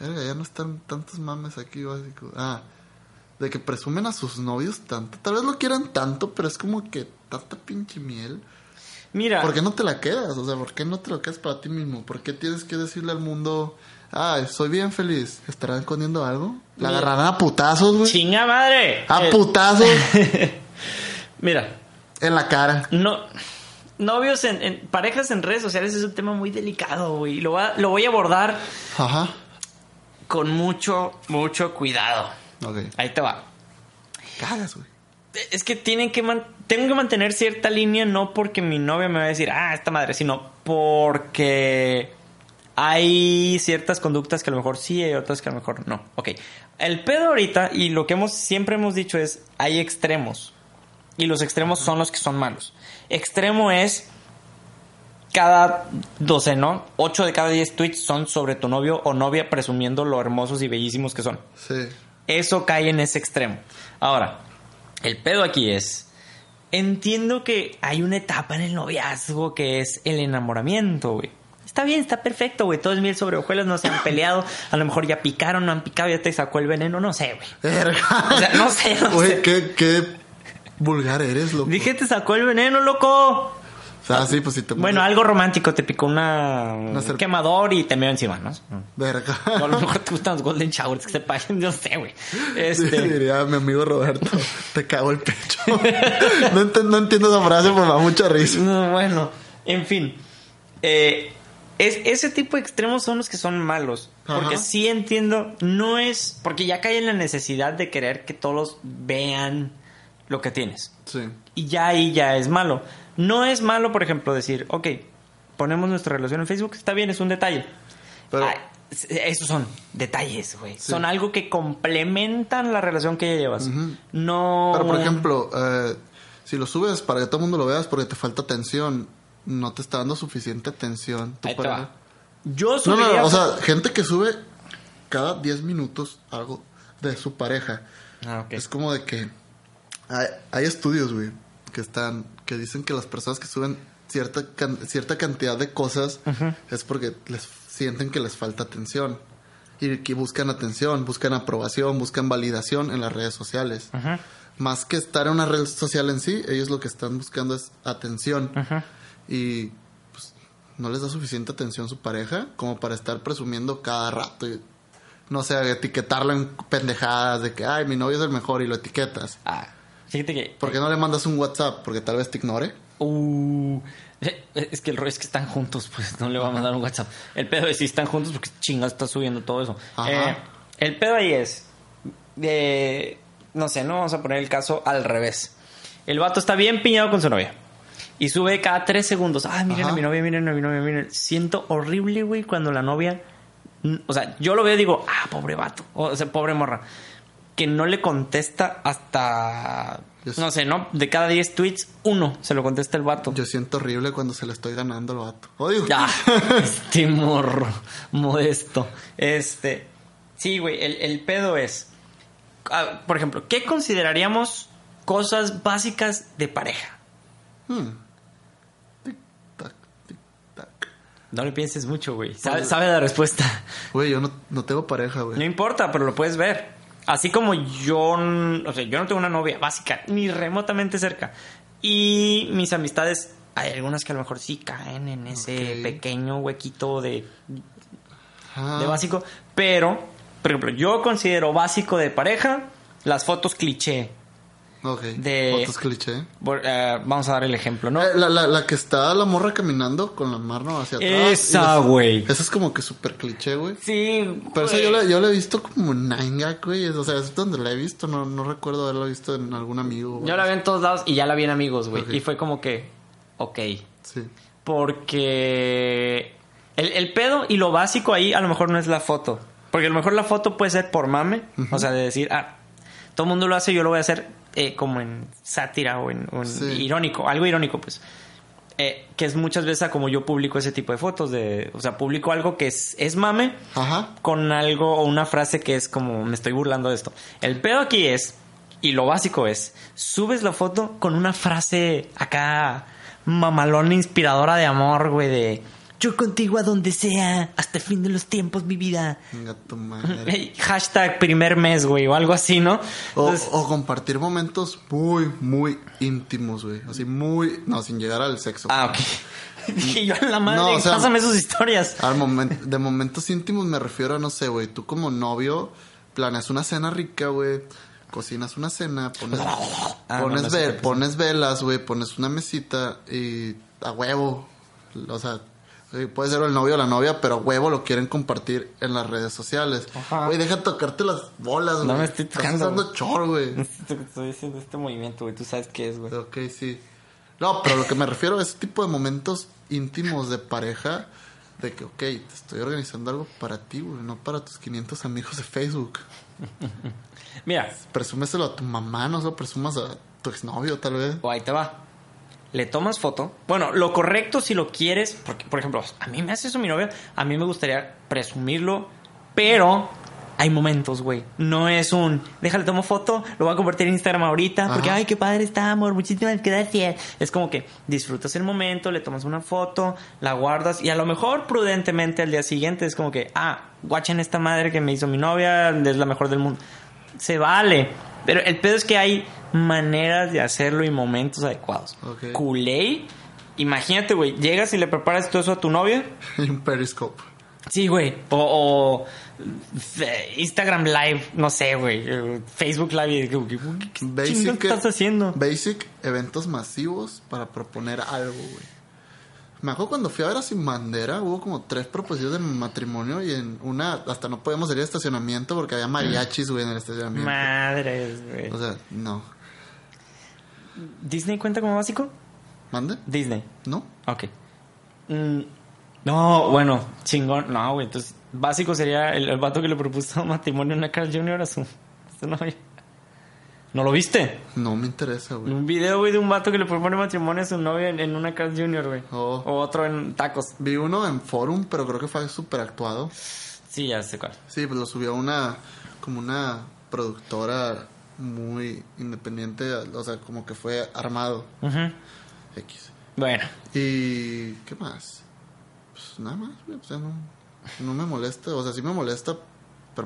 ya no están tantos mames aquí básicos. Ah, de que presumen a sus novios tanto. Tal vez lo quieran tanto, pero es como que tanta pinche miel. Mira. ¿Por qué no te la quedas? O sea, ¿por qué no te lo quedas para ti mismo? ¿Por qué tienes que decirle al mundo, ah, soy bien feliz? ¿Estarán escondiendo algo? ¿La Mira. agarrarán a putazos, güey? ¡Chinga madre! A Eh, putazos *laughs* Mira, en la cara. no. Novios en, en- parejas en redes sociales es un tema muy delicado, güey. Lo, va- lo voy a abordar Ajá. con mucho, mucho cuidado. Ahí te va. Cagas, güey. Es que tienen que man- tengo que mantener cierta línea, no porque mi novia me va a decir, ah, esta madre, sino porque hay ciertas conductas que a lo mejor sí y otras que a lo mejor no. Ok. El pedo ahorita, y lo que hemos siempre hemos dicho es, hay extremos. Y los extremos son los que son malos. Extremo es cada doceno, 8 de cada 10 tweets son sobre tu novio o novia presumiendo lo hermosos y bellísimos que son. Sí. Eso cae en ese extremo. Ahora, el pedo aquí es entiendo que hay una etapa en el noviazgo que es el enamoramiento, güey. Está bien, está perfecto, güey. Todo es miel sobre hojuelas, no se han peleado. A lo mejor ya picaron, no han picado, ya te sacó el veneno, no sé, güey. O sea, no sé, no Güey, sé. qué, qué vulgar eres, loco. Dije, te sacó el veneno, loco. Sea, sí, pues si te Bueno, algo romántico, te picó una, un serp- quemador y te meó encima, ¿no? Verga. O a lo mejor te gustan los Golden Showers que se pagan, yo sé, güey. Sí, Este, diría mi amigo Roberto, te cago el pecho. *laughs* no, ent- no entiendo esa frase, pero me da mucha risa. no, bueno, en fin. Eh, es, ese tipo de extremos son los que son malos. Porque Ajá. sí entiendo, no es. Porque ya cae en la necesidad de querer que todos vean lo que tienes. Sí. Y ya ahí ya es malo. No es malo, por ejemplo, decir, ok, ponemos nuestra relación en Facebook, está bien, es un detalle. Pero- Ay, esos son detalles, güey. Sí. Son algo que complementan la relación que ya llevas. No. Pero, por ejemplo, eh, si lo subes para que todo el mundo lo veas porque te falta atención, no te está dando suficiente atención. pareja. va. Yo No, subiría. no, o sea, gente que sube cada 10 minutos algo de su pareja. Ah, ok. Es como de que hay, hay estudios, güey, que están que dicen que las personas que suben cierta can- cierta cantidad de cosas es porque les sienten que les falta atención y que buscan atención, buscan aprobación, buscan validación en las redes sociales. Más que estar en una red social en sí, ellos lo que están buscando es atención. Y pues, no les da suficiente atención su pareja como para estar presumiendo cada rato. y, no sé, etiquetarlo en pendejadas de que, ay, mi novio es el mejor y lo etiquetas. Ah, fíjate que. ¿Por qué no le mandas un WhatsApp? Porque tal vez te ignore. Uh, eh, es que el rollo es que están juntos, pues no le va a mandar un WhatsApp. El pedo es si están juntos porque chinga está subiendo todo eso. Eh, el pedo ahí es. De, no sé, no vamos a poner el caso al revés. El vato está bien piñado con su novia. Y sube cada tres segundos. Ay, miren Ajá. a mi novia, miren a mi novia, miren. Siento horrible, güey, cuando la novia. O sea, yo lo veo y digo, ah, pobre vato. O sea, pobre morra. Que no le contesta hasta. Yo No sé, ¿no? De cada 10 tweets, uno se lo contesta el vato. Yo siento horrible cuando se le estoy ganando al vato. Odio. Ya, *laughs* este morro, modesto. Este, sí, güey, el, el pedo es, ah, por ejemplo, ¿qué consideraríamos cosas básicas de pareja? Hmm. No le pienses mucho, güey. Sabe, sabe la respuesta. Güey, yo no, no tengo pareja, No güey. importa, pero lo puedes ver. Así como yo, o sea, yo no tengo una novia básica, ni remotamente cerca. Y mis amistades, hay algunas que a lo mejor sí caen en ese pequeño huequito de Ah, de básico. Pero, por ejemplo, yo considero básico de pareja las fotos cliché. Ok. de- Fotos cliché. Por- eh, vamos a dar el ejemplo, ¿no? Eh, la, la, la que está la morra caminando con la mano hacia atrás. Esa, güey. Esa es como que súper cliché, güey. Sí, Pero esa güey. yo la, yo la he visto como en Nine Gag, güey. O sea, es donde la he visto. No, no recuerdo haberla visto en algún amigo. Yo la vi en todos lados y ya la vi en amigos, güey. Y fue como que, ok. Sí. Porque el, el pedo y lo básico ahí a lo mejor no es la foto. Porque a lo mejor la foto puede ser por mame. O sea, de decir, ah, todo el mundo lo hace, yo lo voy a hacer eh, como en sátira o en, o en Sí. irónico. Algo irónico, pues. Eh, que es muchas veces a como yo publico ese tipo de fotos. de O sea, publico algo que es, es mame Ajá. con algo o una frase que es como me estoy burlando de esto. El pedo aquí es, y lo básico es, subes la foto con una frase acá mamalona inspiradora de amor, güey, de yo contigo a donde sea, hasta el fin de los tiempos, mi vida. Venga tu *laughs* madre. Hashtag primer mes, güey, o algo así, ¿no? O, Entonces, o compartir momentos muy, muy íntimos, güey. Así muy... No, sin llegar al sexo. ah, ok. *laughs* Dije yo a la madre, No, o sea- pásame sus historias. Al de momentos íntimos me refiero a, no sé, güey, tú como novio planeas una cena rica, güey, cocinas una cena, pones, *laughs* Ah, pones, no, ve- pones velas, güey, pones una mesita y a huevo, o sea, puede ser el novio o la novia, pero huevo lo quieren compartir en las redes sociales. Ajá. Güey, deja tocarte las bolas, güey. No me estoy tocando, chor, güey. *laughs* Estoy haciendo este movimiento, güey, tú sabes qué es, güey. Ok, sí. No, pero lo que me refiero a ese tipo de momentos íntimos de pareja, de que, ok, te estoy organizando algo para ti, güey, no para tus 500 amigos de Facebook. *laughs* Mira, Presúmeselo a tu mamá, no se lo presumas a tu exnovio, tal vez. O ahí te va. Le tomas foto. Bueno, lo correcto si lo quieres, porque, por ejemplo, a mí me hace eso mi novia, a mí me gustaría presumirlo, pero hay momentos, güey. No es un, déjale tomo foto, lo voy a convertir en Instagram ahorita, porque, ay, qué padre está, amor, muchísimas gracias. Es como que disfrutas el momento, le tomas una foto, la guardas y a lo mejor prudentemente al día siguiente es como que, ah, guachen esta madre que me hizo mi novia, es la mejor del mundo. Se vale. Pero el pedo es que hay maneras de hacerlo y momentos adecuados. Ok. Kool-Aid, imagínate, güey, llegas y le preparas todo eso a tu novia. *laughs* Y un periscope. Sí, güey. O, o, Instagram Live, no sé, güey. Facebook Live. ¿Qué, qué chingados estás haciendo? Basic, eventos masivos para proponer algo, güey. Me acuerdo cuando fui a ver a Sin Bandera, hubo como tres proposiciones de matrimonio y en una hasta no podíamos salir de estacionamiento porque había mariachis, güey, en el estacionamiento. Madres, güey. O sea, no. ¿Disney cuenta como básico? ¿Mande? Disney. ¿No? Ok. Mm, no, bueno, chingón. No, güey. Entonces, básico sería el, el vato que le propuso *laughs* matrimonio a una Carl Jr. a su, a su novia. ¿No lo viste? No me interesa, güey. Un video, güey, de un vato que le propone matrimonio a su novia en, en una Carl Jr., güey. Oh. O otro en tacos. Vi uno en Forum, pero creo que fue súper actuado. Sí, ya sé cuál. Sí, pues lo subió una, como una productora muy independiente, o sea, como que fue armado. Ujú. X. Bueno, ¿Y qué más? Pues nada más, güey, o sea, no, no me molesta, o sea, sí me molesta,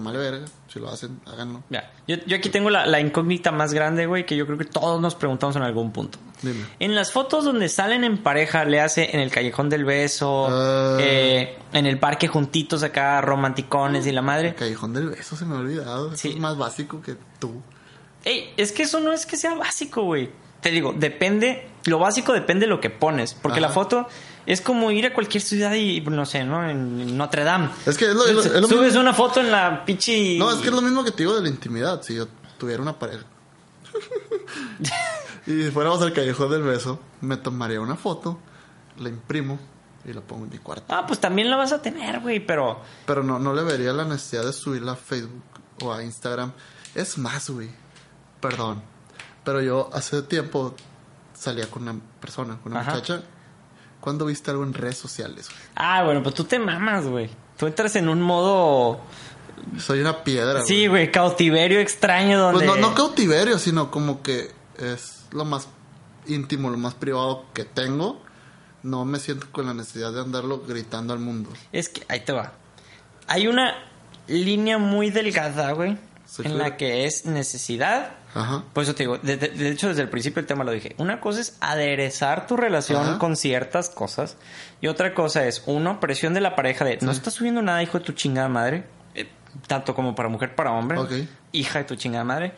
mal verga, si lo hacen, háganlo. ya. Yo, yo aquí tengo la, la incógnita más grande, güey, que yo creo que todos nos preguntamos en algún punto. Dime. En las fotos donde salen en pareja, le hace en el callejón del beso, Ah. eh, en el parque juntitos acá, romanticones y la El madre. callejón del beso se me ha olvidado, eso Sí. es más básico que tú. Ey, es que eso no es que sea básico, güey. Te digo, depende, lo básico depende de lo que pones, porque Ajá. la foto es como ir a cualquier ciudad y, no sé, ¿no? En Notre Dame. Es que es lo, es lo- es lo Subes mismo- una foto en la pinche... No, es que es lo mismo que te digo de la intimidad, si yo tuviera una pareja. *laughs* y fuéramos al callejón del beso, me tomaría una foto, la imprimo y la pongo en mi cuarto. Ah, pues también la vas a tener, güey, pero... Pero no, no le vería la necesidad de subirla a Facebook o a Instagram. Es más, güey. Perdón. Pero yo hace tiempo salía con una persona, con una Ajá. muchacha. ¿Cuándo viste algo en redes sociales? güey? Ah, bueno, pues tú te mamas, güey. Tú entras en un modo... Soy una piedra. Sí, güey, cautiverio extraño donde... Pues no, no cautiverio, sino como que es lo más íntimo, lo más privado que tengo. No me siento con la necesidad de andarlo gritando al mundo. Es que, ahí te va. Hay una línea muy delgada, güey, en claro. la que es necesidad. Ajá. Por eso te digo, de, de- de hecho desde el principio el tema lo dije. Una cosa es aderezar tu relación Ajá. con ciertas cosas. Y otra cosa es, uno, presión de la pareja de, no estás subiendo nada, hijo de tu chingada madre. Eh, tanto como para mujer, para hombre. Ok. Hija de tu chingada madre.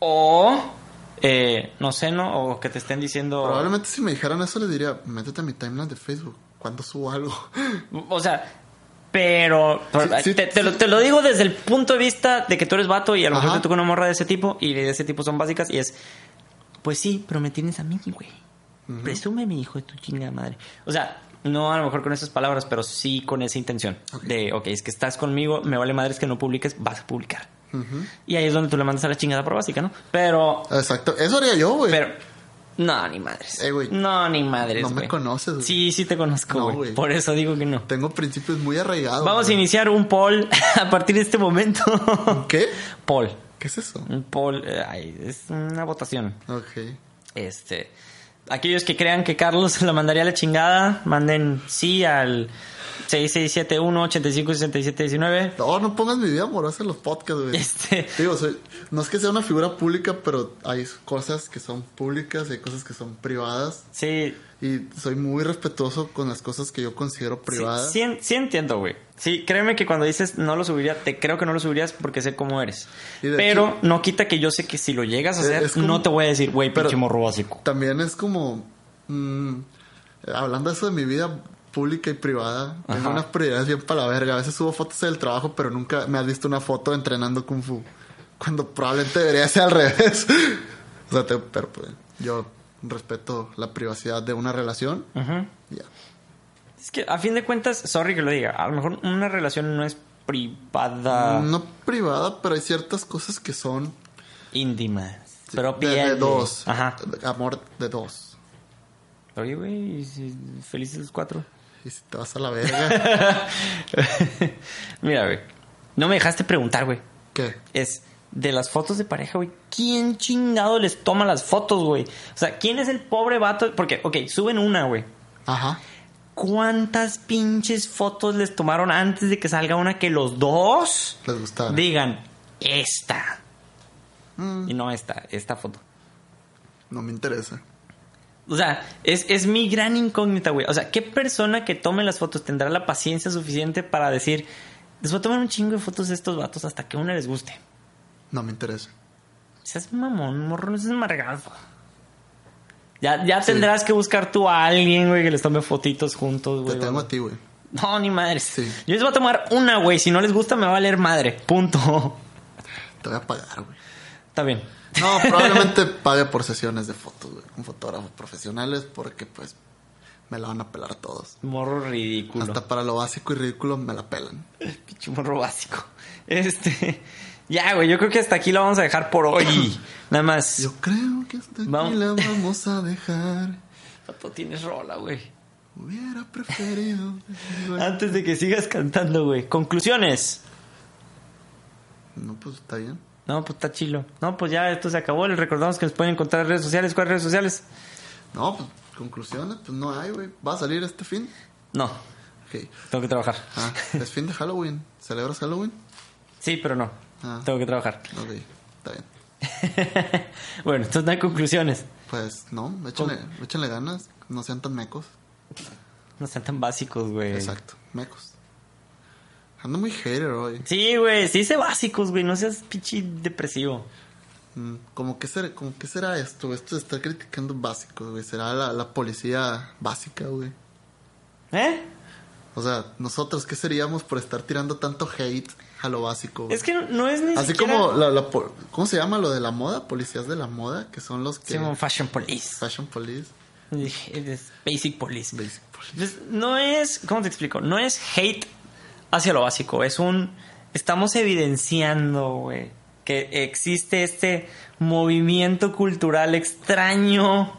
O, eh, no sé, ¿no? O que te estén diciendo... Probablemente si me dijeran eso les diría, métete a mi timeline de Facebook. cuando subo algo? O sea, pero, pero Sí, sí, te, te lo, te lo digo desde el punto de vista de que tú eres vato y a lo mejor te toca una morra de ese tipo y de ese tipo son básicas y es, pues sí, pero me tienes a mí, güey. Presume mi hijo de tu chingada madre. O sea, no a lo mejor con esas palabras, pero sí con esa intención. Ok. De, ok, es que estás conmigo, me vale madres que no publiques, vas a publicar. Y ahí es donde tú le mandas a la chingada por básica, ¿no? Pero, Exacto. Eso haría yo, güey. pero, no, ni madres. Eh, güey. no, ni madres. No me güey. conoces, güey. Sí, sí te conozco, No, güey. güey. Por eso digo que no. Tengo principios muy arraigados. Vamos a iniciar un poll *laughs* a partir de este momento. ¿Qué? Poll. ¿Qué es eso? Un poll. eh, ay, es una votación. Ok. Este. Aquellos que crean que Carlos *laughs* la mandaría a la chingada, manden sí al 6671-856719. No, no pongas mi vida amorosa en los podcasts, güey. Este. Digo, soy, no es que sea una figura pública, pero hay cosas que son públicas y hay cosas que son privadas. Sí. Y soy muy respetuoso con las cosas que yo considero privadas. sí, sí entiendo, güey. Sí, créeme que cuando dices no lo subiría, te creo que no lo subirías porque sé cómo eres. Pero hecho- no quita que yo sé que si lo llegas a hacer, como- no te voy a decir, güey, Pero- pinche morro básico. También es como. mm, hablando de eso de mi vida pública y privada, tengo Ajá. unas prioridades bien para la verga. A veces subo fotos del trabajo, pero nunca me has visto una foto entrenando Kung Fu. Cuando probablemente debería ser al *laughs* revés. o sea, te- pero pues, yo respeto la privacidad de una relación. Ujú. y Ya. Es que a fin de cuentas, sorry que lo diga, a lo mejor una relación no es privada, No privada, pero hay ciertas cosas que son íntima, de, propia de dos. Ajá. Amor de dos. Oye, güey, felices los cuatro. Te vas a la verga. *laughs* Mira, güey, No me dejaste preguntar, güey. ¿Qué? Es de las fotos de pareja, güey. ¿Quién chingado les toma las fotos, güey? O sea, ¿quién es el pobre vato? Porque, ok, suben una, güey. Ajá. ¿Cuántas pinches fotos les tomaron antes de que salga una que los dos Les gustaba. digan esta? Mm, Y no esta, esta foto. no me interesa. O sea, es, es mi gran incógnita, güey. O sea, ¿qué persona que tome las fotos tendrá la paciencia suficiente para decir, les voy a tomar un chingo de fotos de estos vatos hasta que una les guste? No me interesa. Seas mamón, morro, no seas amargado. Ya, ya Sí. tendrás que buscar tú a alguien, güey, que les tome fotitos juntos, Te güey. tengo a ti, güey. No, ni madres. Sí. Yo les voy a tomar una, güey. Si no les gusta, me va a valer madre. Punto. Te voy a pagar, güey. Está bien. No, *laughs* probablemente pague por sesiones de fotos, güey. Con fotógrafos profesionales porque, pues, me la van a pelar todos. Morro ridículo. Hasta para lo básico y ridículo me la pelan. *laughs* Pinche morro básico. Este. Ya, güey. Yo creo que hasta aquí lo vamos a dejar por hoy. *coughs* Nada más. Yo creo que hasta aquí Vamos. la *laughs* vamos a dejar. Pato, tienes rola, güey. Hubiera preferido. Antes de que sigas cantando, güey. Conclusiones. No, pues está bien. No, pues está chilo. No, pues ya esto se acabó. Les recordamos que nos pueden encontrar en redes sociales. ¿Cuáles redes sociales? No, pues conclusiones, pues no hay, güey. ¿Va a salir este fin? No. Ok. Tengo que trabajar. Ah, es fin de Halloween. ¿Celebras Halloween? Sí, pero no. Ah. Tengo que trabajar. Ok, está bien. *laughs* bueno, entonces no hay conclusiones. Pues no, échenle, échenle ganas. No sean tan mecos. No sean tan básicos, güey. Exacto, mecos. Ando muy hater hoy. Sí, güey. Sí, sé básicos, güey. No seas pinche depresivo. Mm, Como que, ser, como que será esto, esto de estar criticando básicos, güey. Será la, la policía básica, güey. ¿Eh? O sea, nosotros, ¿qué seríamos por estar tirando tanto hate a lo básico? güey? Es que no es ni Así siquiera... como, la, ¿cómo se llama lo de la moda? Policías de la moda, que son los que... Sí, Fashion Police. Fashion Police, *laughs* Basic Police. Basic Police. Entonces, no es, ¿cómo te explico? No es hate hacia lo básico, es un, estamos evidenciando, güey, que existe este movimiento cultural extraño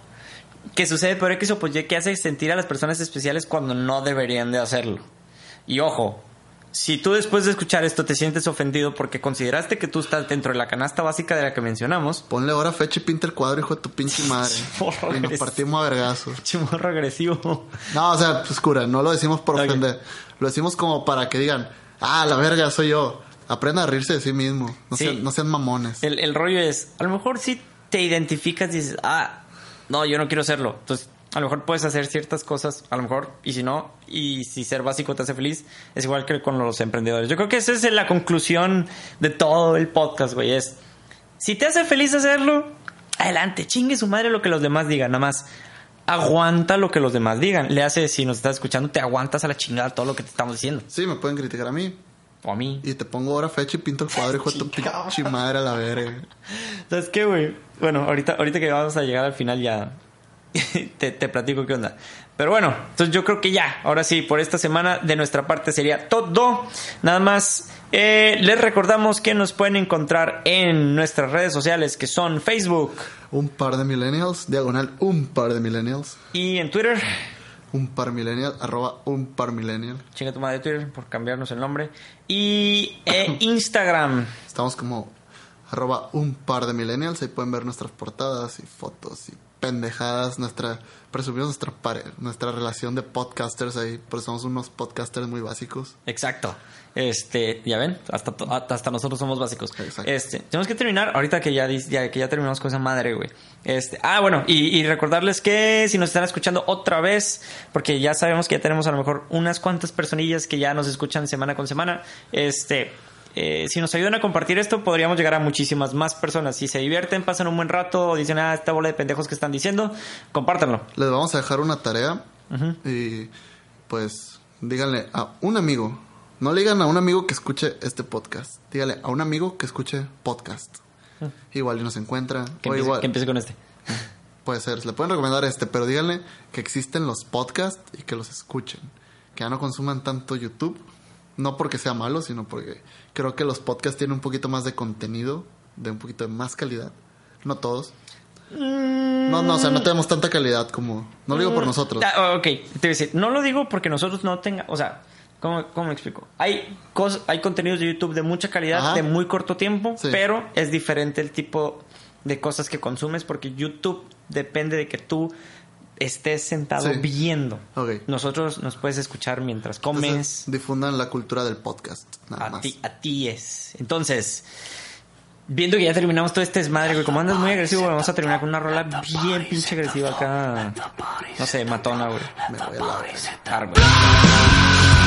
que sucede por X o por Y que hace sentir a las personas especiales cuando no deberían de hacerlo. Y ojo, si tú después de escuchar esto te sientes ofendido porque consideraste que tú estás dentro de la canasta básica de la que mencionamos, Ponle ahora fecha y pinta el cuadro, hijo de tu pinche madre. *laughs* Y nos partimos a vergazos. *laughs* chimorro agresivo. No, o sea, pues cura, no lo decimos por ofender. Lo decimos como para que digan, ah, la verga, soy yo. Aprenda a reírse de sí mismo. No, Sí. sean, no sean mamones. El, el rollo es, a lo mejor si te identificas y dices, ah, no, yo no quiero hacerlo. Entonces, a lo mejor puedes hacer ciertas cosas, a lo mejor, y si no, y si ser básico te hace feliz, es igual que con los emprendedores. Yo creo que esa es la conclusión de todo el podcast, güey. Es, si te hace feliz hacerlo, adelante, chingue su madre lo que los demás digan, nada más. Aguanta lo que los demás digan. Le hace, si nos estás escuchando, te aguantas a la chingada todo lo que te estamos diciendo. Sí, me pueden criticar a mí. O a mí. Y te pongo ahora fecha y pinto el cuadro, hijo de tu pinche madre a la verga. ¿Sabes qué, güey? Bueno, ahorita, ahorita que vamos a llegar al final ya *laughs* te, te platico qué onda. Pero bueno, entonces yo creo que ya, ahora sí, por esta semana de nuestra parte sería todo. Nada más, eh, les recordamos que nos pueden encontrar en nuestras redes sociales que son Facebook Un par de millennials, diagonal, un par de millennials. y en Twitter. Un par millennial, arroba un par millennial. Chinga tu madre Twitter por cambiarnos el nombre. Y eh, *coughs* Instagram. Estamos como arroba un par de millennials. Ahí pueden ver nuestras portadas y fotos y pendejadas. Nuestra, presumimos nuestra, nuestra relación de podcasters ahí. Porque somos unos podcasters muy básicos. Exacto. Este, ya ven, hasta, hasta nosotros somos básicos. Exacto. Este, tenemos que terminar ahorita que ya- que ya terminamos con esa madre, güey. Este, ah, bueno, y, y recordarles que si nos están escuchando otra vez, porque ya sabemos que ya tenemos a lo mejor unas cuantas personillas que ya nos escuchan semana con semana, este, eh, si nos ayudan a compartir esto, podríamos llegar a muchísimas más personas. Si se divierten, pasan un buen rato, dicen, ah, esta bola de pendejos que están diciendo, compártanlo. Les vamos a dejar una tarea. Y pues díganle a un amigo. No le digan a un amigo que escuche este podcast. Díganle a un amigo que escuche podcast. Igual y nos encuentra. Que o empiece, igual. que empiece con este. Puede ser, le pueden recomendar este, pero díganle que existen los podcasts y que los escuchen. Que ya no consuman tanto YouTube. No porque sea malo, sino porque creo que los podcasts tienen un poquito más de contenido, de un poquito de más calidad. No todos. No, no, o sea, no tenemos tanta calidad como... No lo digo por nosotros. Ah, ok, te voy a decir, no lo digo porque nosotros no tenga, o sea, ¿Cómo, cómo me explico? Hay, cos- hay contenidos de YouTube de mucha calidad, Ajá. de muy corto tiempo, Sí. pero es diferente el tipo de cosas que consumes porque YouTube depende de que tú estés sentado Sí. viendo. Nosotros nos puedes escuchar mientras comes. Entonces, difundan la cultura del podcast. Nada A más. ti, a ti es. Entonces, viendo que ya terminamos todo este desmadre, güey, como andas muy agresivo, vamos a terminar con una rola bien pinche agresiva acá. No sé, matona, güey. Me voy a la.